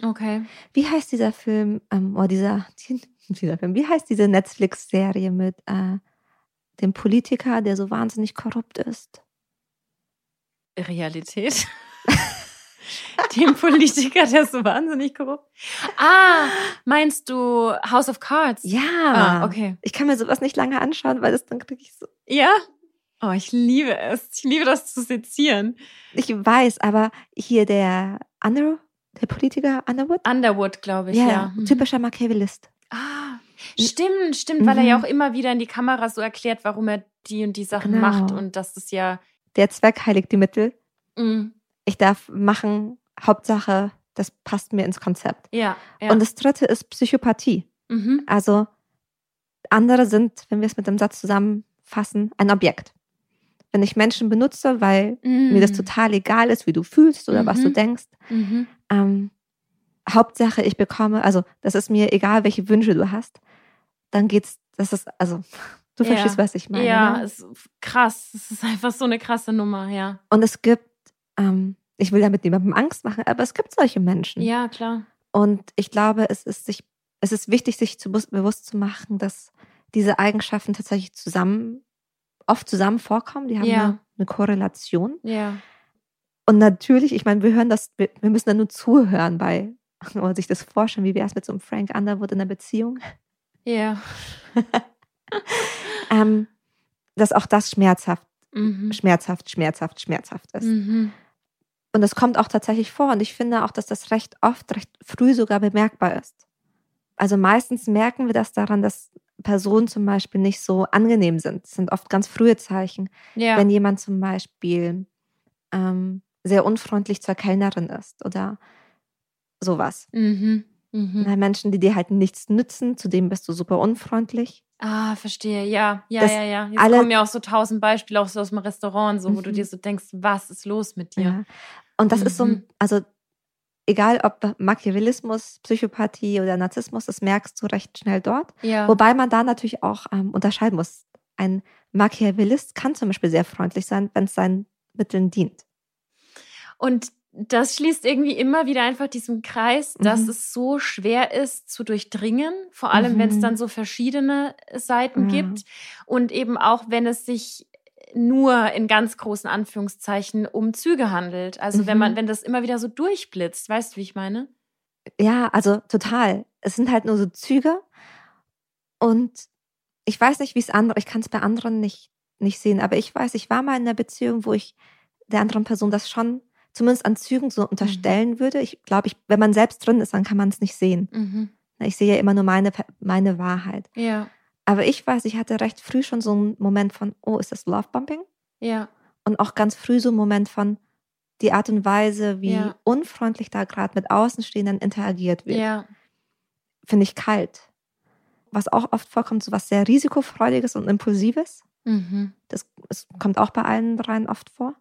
Okay. Wie heißt dieser Film, ähm, oder dieser, dieser Film, wie heißt diese Netflix-Serie mit äh, dem Politiker, der so wahnsinnig korrupt ist? Realität. Dem Politiker, der ist so wahnsinnig korrupt. Ah, meinst du House of Cards? Ja. Ah, okay. Ich kann mir sowas nicht lange anschauen, weil das dann kriege ich so. Ja? Oh, ich liebe es. Ich liebe das zu sezieren. Ich weiß, aber hier der Under, der Politiker Underwood? Underwood, glaube ich, ja. Mhm. typischer Machiavellist. Ah, stimmt, stimmt, weil er Mhm. ja auch immer wieder in die Kamera so erklärt, warum er die und die Sachen Genau. macht und das ist ja. Der Zweck heiligt die Mittel. mm, Ich darf machen, Hauptsache, das passt mir ins Konzept. ja, ja. Und das dritte ist Psychopathie. mhm. Also andere sind, wenn wir es mit dem Satz zusammenfassen, ein Objekt. Wenn ich Menschen benutze, weil mm. mir das total egal ist, wie du fühlst oder Mhm. was du denkst, Mhm. ähm, Hauptsache ich bekomme, also das ist mir egal, welche Wünsche du hast, dann geht's, das ist, also du Ja. verstehst, was ich meine. ja, ne? es ist krass. Es ist einfach so eine krasse Nummer, ja. Und es gibt, ähm, ich will damit niemandem Angst machen, aber es gibt solche Menschen. Ja, klar. Und ich glaube, es ist sich, es ist wichtig, sich zu, bewusst zu machen, dass diese Eigenschaften tatsächlich zusammen, oft zusammen vorkommen. Die haben Ja. eine, eine Korrelation. Ja. Und natürlich, ich meine, wir hören das, wir, wir müssen da nur zuhören bei, oder sich das vorstellen, wie wäre es mit so einem Frank Underwood in einer Beziehung, Ja. ähm, dass auch das schmerzhaft, Mhm. schmerzhaft, schmerzhaft, schmerzhaft ist. Mhm. Und das kommt auch tatsächlich vor. Und ich finde auch, dass das recht oft, recht früh sogar bemerkbar ist. Also meistens merken wir das daran, dass Personen zum Beispiel nicht so angenehm sind. Das sind oft ganz frühe Zeichen. Ja. Wenn jemand zum Beispiel ähm, sehr unfreundlich zur Kellnerin ist oder sowas. Mhm. Mhm. Menschen, die dir halt nichts nützen, zudem bist du super unfreundlich. Ah, verstehe. Ja, ja, Das ja, ja. Jetzt alle- kommen ja auch so tausend Beispiele auch so aus dem Restaurant, so, wo du Mhm. dir so denkst, was ist los mit dir? Ja. Und das ist so, Mhm. also egal ob Machiavellismus, Psychopathie oder Narzissmus, das merkst du recht schnell dort. Ja. Wobei man da natürlich auch ähm, unterscheiden muss. Ein Machiavellist kann zum Beispiel sehr freundlich sein, wenn es seinen Mitteln dient. Und das schließt irgendwie immer wieder einfach diesen Kreis, dass Mhm. es so schwer ist zu durchdringen, vor allem wenn es Mhm. dann so verschiedene Seiten Ja. gibt und eben auch wenn es sich nur in ganz großen Anführungszeichen um Züge handelt. Also wenn man, Mhm. wenn das immer wieder so durchblitzt, weißt du, wie ich meine? Ja, also total. Es sind halt nur so Züge. Und ich weiß nicht, wie es andere, ich kann es bei anderen nicht, nicht sehen, aber ich weiß, ich war mal in einer Beziehung, wo ich der anderen Person das schon zumindest an Zügen so unterstellen würde. Ich glaube, ich, wenn man selbst drin ist, dann kann man es nicht sehen. Mhm. Ich sehe ja immer nur meine, meine Wahrheit. Ja, Aber ich weiß, ich hatte recht früh schon so einen Moment von, oh, ist das Lovebombing? ja, Und auch ganz früh so einen Moment von die Art und Weise, wie Ja. unfreundlich da gerade mit Außenstehenden interagiert wird, ja, finde ich kalt. Was auch oft vorkommt, so was sehr risikofreudiges und impulsives. mhm. Das, das kommt auch bei allen dreien oft vor.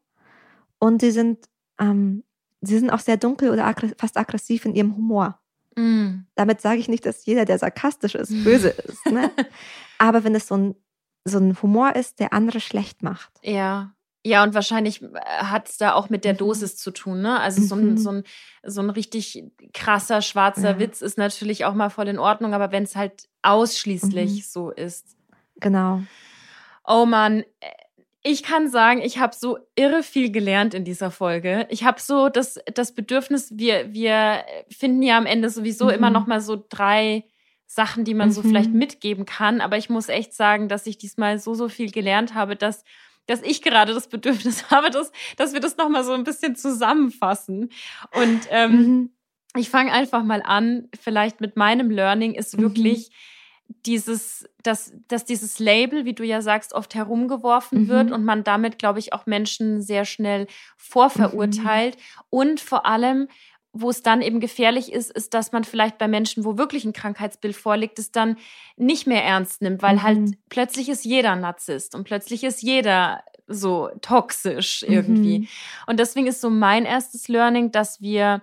Und sie sind, ähm, sie sind auch sehr dunkel oder aggr fast aggressiv in ihrem Humor. Mhm. Damit sage ich nicht, dass jeder, der sarkastisch ist, böse ist. Ne? Aber wenn es so ein, so ein Humor ist, der andere schlecht macht. Ja. Ja, und wahrscheinlich hat es da auch mit der Mhm. Dosis zu tun, ne? Also so ein, Mhm. so ein, so ein richtig krasser, schwarzer Ja. Witz ist natürlich auch mal voll in Ordnung, aber wenn es halt ausschließlich Mhm. so ist. Genau. Oh Mann, ich kann sagen, ich habe so irre viel gelernt in dieser Folge. Ich habe so das, das Bedürfnis, wir, wir finden ja am Ende sowieso Mhm. immer noch mal so drei Sachen, die man so Mhm. vielleicht mitgeben kann. Aber ich muss echt sagen, dass ich diesmal so, so viel gelernt habe, dass dass ich gerade das Bedürfnis habe, dass, dass wir das noch mal so ein bisschen zusammenfassen. Und ähm, Mhm. ich fange einfach mal an. Vielleicht mit meinem Learning ist Mhm. Dieses, dass, dass dieses Label, wie du ja sagst, oft herumgeworfen Mhm. wird und man damit, glaube ich, auch Menschen sehr schnell vorverurteilt. Und vor allem, wo es dann eben gefährlich ist, ist, dass man vielleicht bei Menschen, wo wirklich ein Krankheitsbild vorliegt, es dann nicht mehr ernst nimmt, weil Mhm. halt plötzlich ist jeder Narzisst und plötzlich ist jeder so toxisch irgendwie. Mhm. Und deswegen ist so mein erstes Learning, dass wir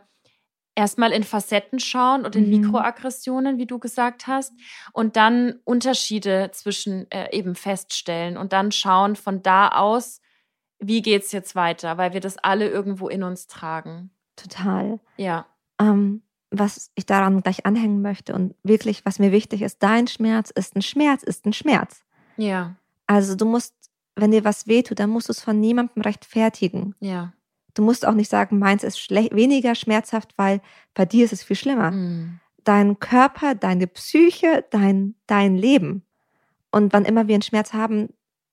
erstmal in Facetten schauen und in Mhm. Mikroaggressionen, wie du gesagt hast, und dann Unterschiede zwischen äh, eben feststellen und dann schauen von da aus, wie geht's jetzt weiter, weil wir das alle irgendwo in uns tragen. Total. Ja. Ähm, was ich daran gleich anhängen möchte und wirklich, was mir wichtig ist, dein Schmerz ist ein Schmerz, ist ein Schmerz. Ja. Also du musst, wenn dir was wehtut, dann musst du es von niemandem rechtfertigen. Ja. Du musst auch nicht sagen, meins ist schle- weniger schmerzhaft, weil bei dir ist es viel schlimmer. Mm. Dein Körper, deine Psyche, dein, dein Leben. Und wann immer wir einen Schmerz haben,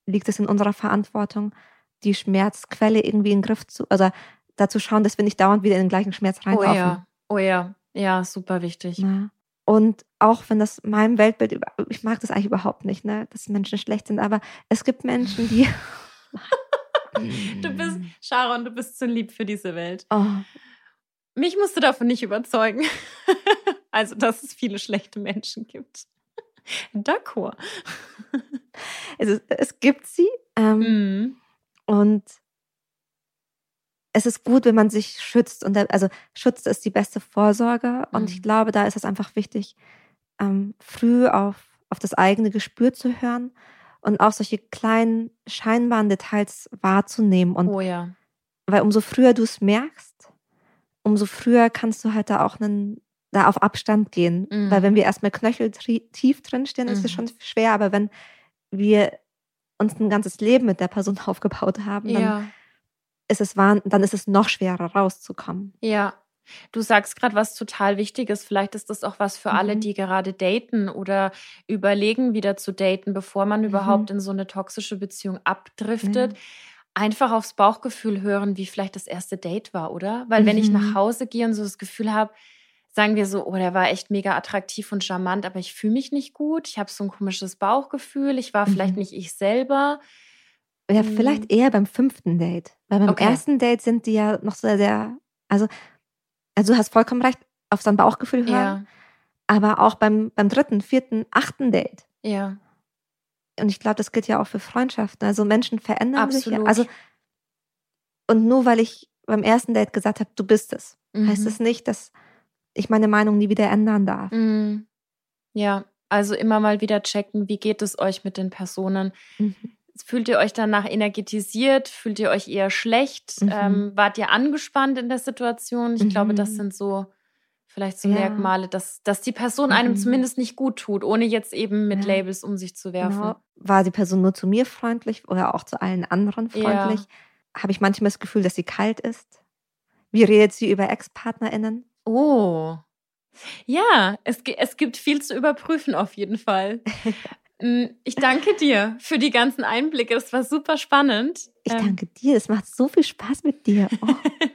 liegt es in unserer Verantwortung, die Schmerzquelle irgendwie in den Griff zu, also dazu schauen, dass wir nicht dauernd wieder in den gleichen Schmerz Oh reinlaufen. ja. Oh ja. Ja, super wichtig. Ne? Und auch wenn das meinem Weltbild, über- ich mag das eigentlich überhaupt nicht, ne, dass Menschen schlecht sind, aber es gibt Menschen, die. Du bist, Sharon, du bist zu lieb für diese Welt. Oh, Mich musst du davon nicht überzeugen. also, dass es viele schlechte Menschen gibt. D'accord. Es, es gibt sie. Ähm, mm. Und es ist gut, wenn man sich schützt. Und also Schutz ist die beste Vorsorge. Und ich mhm. glaube, da ist es einfach wichtig, ähm, früh auf, auf das eigene Gespür zu hören und auch solche kleinen, scheinbaren Details wahrzunehmen. Und oh ja. Weil umso früher du es merkst, umso früher kannst du halt da auch einen, da auf Abstand gehen. Mhm. Weil wenn wir erstmal knöcheltief drinstehen, ist es mhm. schon schwer. Aber wenn wir uns ein ganzes Leben mit der Person aufgebaut haben, dann ja. ist es dann ist es noch schwerer rauszukommen. Ja. Du sagst gerade was total Wichtiges. Vielleicht ist das auch was für mhm. alle, die gerade daten oder überlegen, wieder zu daten, bevor man mhm. überhaupt in so eine toxische Beziehung abdriftet. Mhm. Einfach aufs Bauchgefühl hören, wie vielleicht das erste Date war, oder? Weil wenn ich nach mhm. Hause gehe und so das Gefühl habe, sagen wir so, oh, der war echt mega attraktiv und charmant, aber ich fühle mich nicht gut. Ich habe so ein komisches Bauchgefühl. Ich war vielleicht mhm. nicht ich selber. Ja, vielleicht hm. eher beim fünften Date. Weil beim okay. ersten Date sind die ja noch sehr, sehr, also, also du hast vollkommen recht, auf sein Bauchgefühl hören. Ja. Aber auch beim, beim dritten, vierten, achten Date. Ja. Und ich glaube, das gilt ja auch für Freundschaften. Also Menschen verändern Absolut. sich ja. Also, und nur weil ich beim ersten Date gesagt habe, du bist es, mhm. heißt es nicht, dass ich meine Meinung nie wieder ändern darf. Mhm. Ja, also immer mal wieder checken, wie geht es euch mit den Personen. Mhm. Fühlt ihr euch danach energetisiert? Fühlt ihr euch eher schlecht? Mhm. Ähm, wart ihr angespannt in der Situation? Ich mhm. glaube, das mhm. sind so vielleicht so ja. Merkmale, dass, dass die Person einem mhm. zumindest nicht gut tut, ohne jetzt eben mit ja. Labels um sich zu werfen. Genau. War die Person nur zu mir freundlich oder auch zu allen anderen freundlich? Ja. Habe ich manchmal das Gefühl, dass sie kalt ist? Wie redet sie über Ex-PartnerInnen? Oh. Ja, es, es gibt viel zu überprüfen auf jeden Fall. Mm, ich danke dir für die ganzen Einblicke. Das war super spannend. Ich ähm, danke dir. Es macht so viel Spaß mit dir. Oh.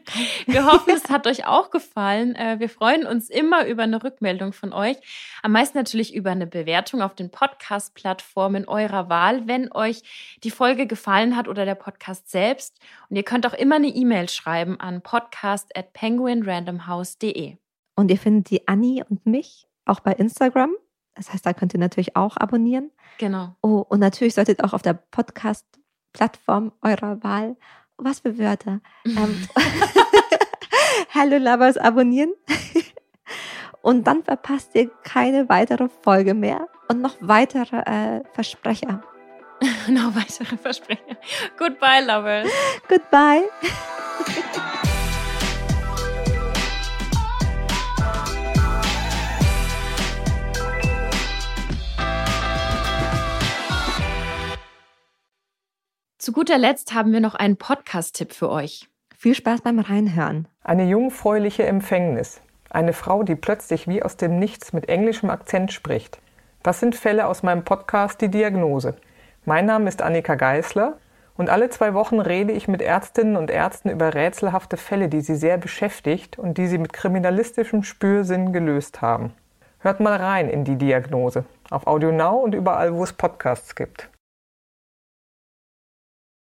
wir hoffen, es hat euch auch gefallen. Äh, wir freuen uns immer über eine Rückmeldung von euch. Am meisten natürlich über eine Bewertung auf den Podcast-Plattformen eurer Wahl, wenn euch die Folge gefallen hat oder der Podcast selbst. Und ihr könnt auch immer eine E-Mail schreiben an podcast at penguinrandomhouse.de. Und ihr findet die Annie und mich auch bei Instagram das heißt, da könnt ihr natürlich auch abonnieren. Genau. Oh, und natürlich solltet ihr auch auf der Podcast-Plattform eurer Wahl, was für Wörter, ähm, Hello Lovers abonnieren. und dann verpasst ihr keine weitere Folge mehr und noch weitere äh, Versprecher. noch weitere Versprecher. Goodbye, Lovers. Goodbye. Zu guter Letzt haben wir noch einen Podcast-Tipp für euch. Viel Spaß beim Reinhören. Eine jungfräuliche Empfängnis. Eine Frau, die plötzlich wie aus dem Nichts mit englischem Akzent spricht. Das sind Fälle aus meinem Podcast Die Diagnose. Mein Name ist Annika Geißler und alle zwei Wochen rede ich mit Ärztinnen und Ärzten über rätselhafte Fälle, die sie sehr beschäftigt und die sie mit kriminalistischem Spürsinn gelöst haben. Hört mal rein in die Diagnose auf Audio Now und überall, wo es Podcasts gibt.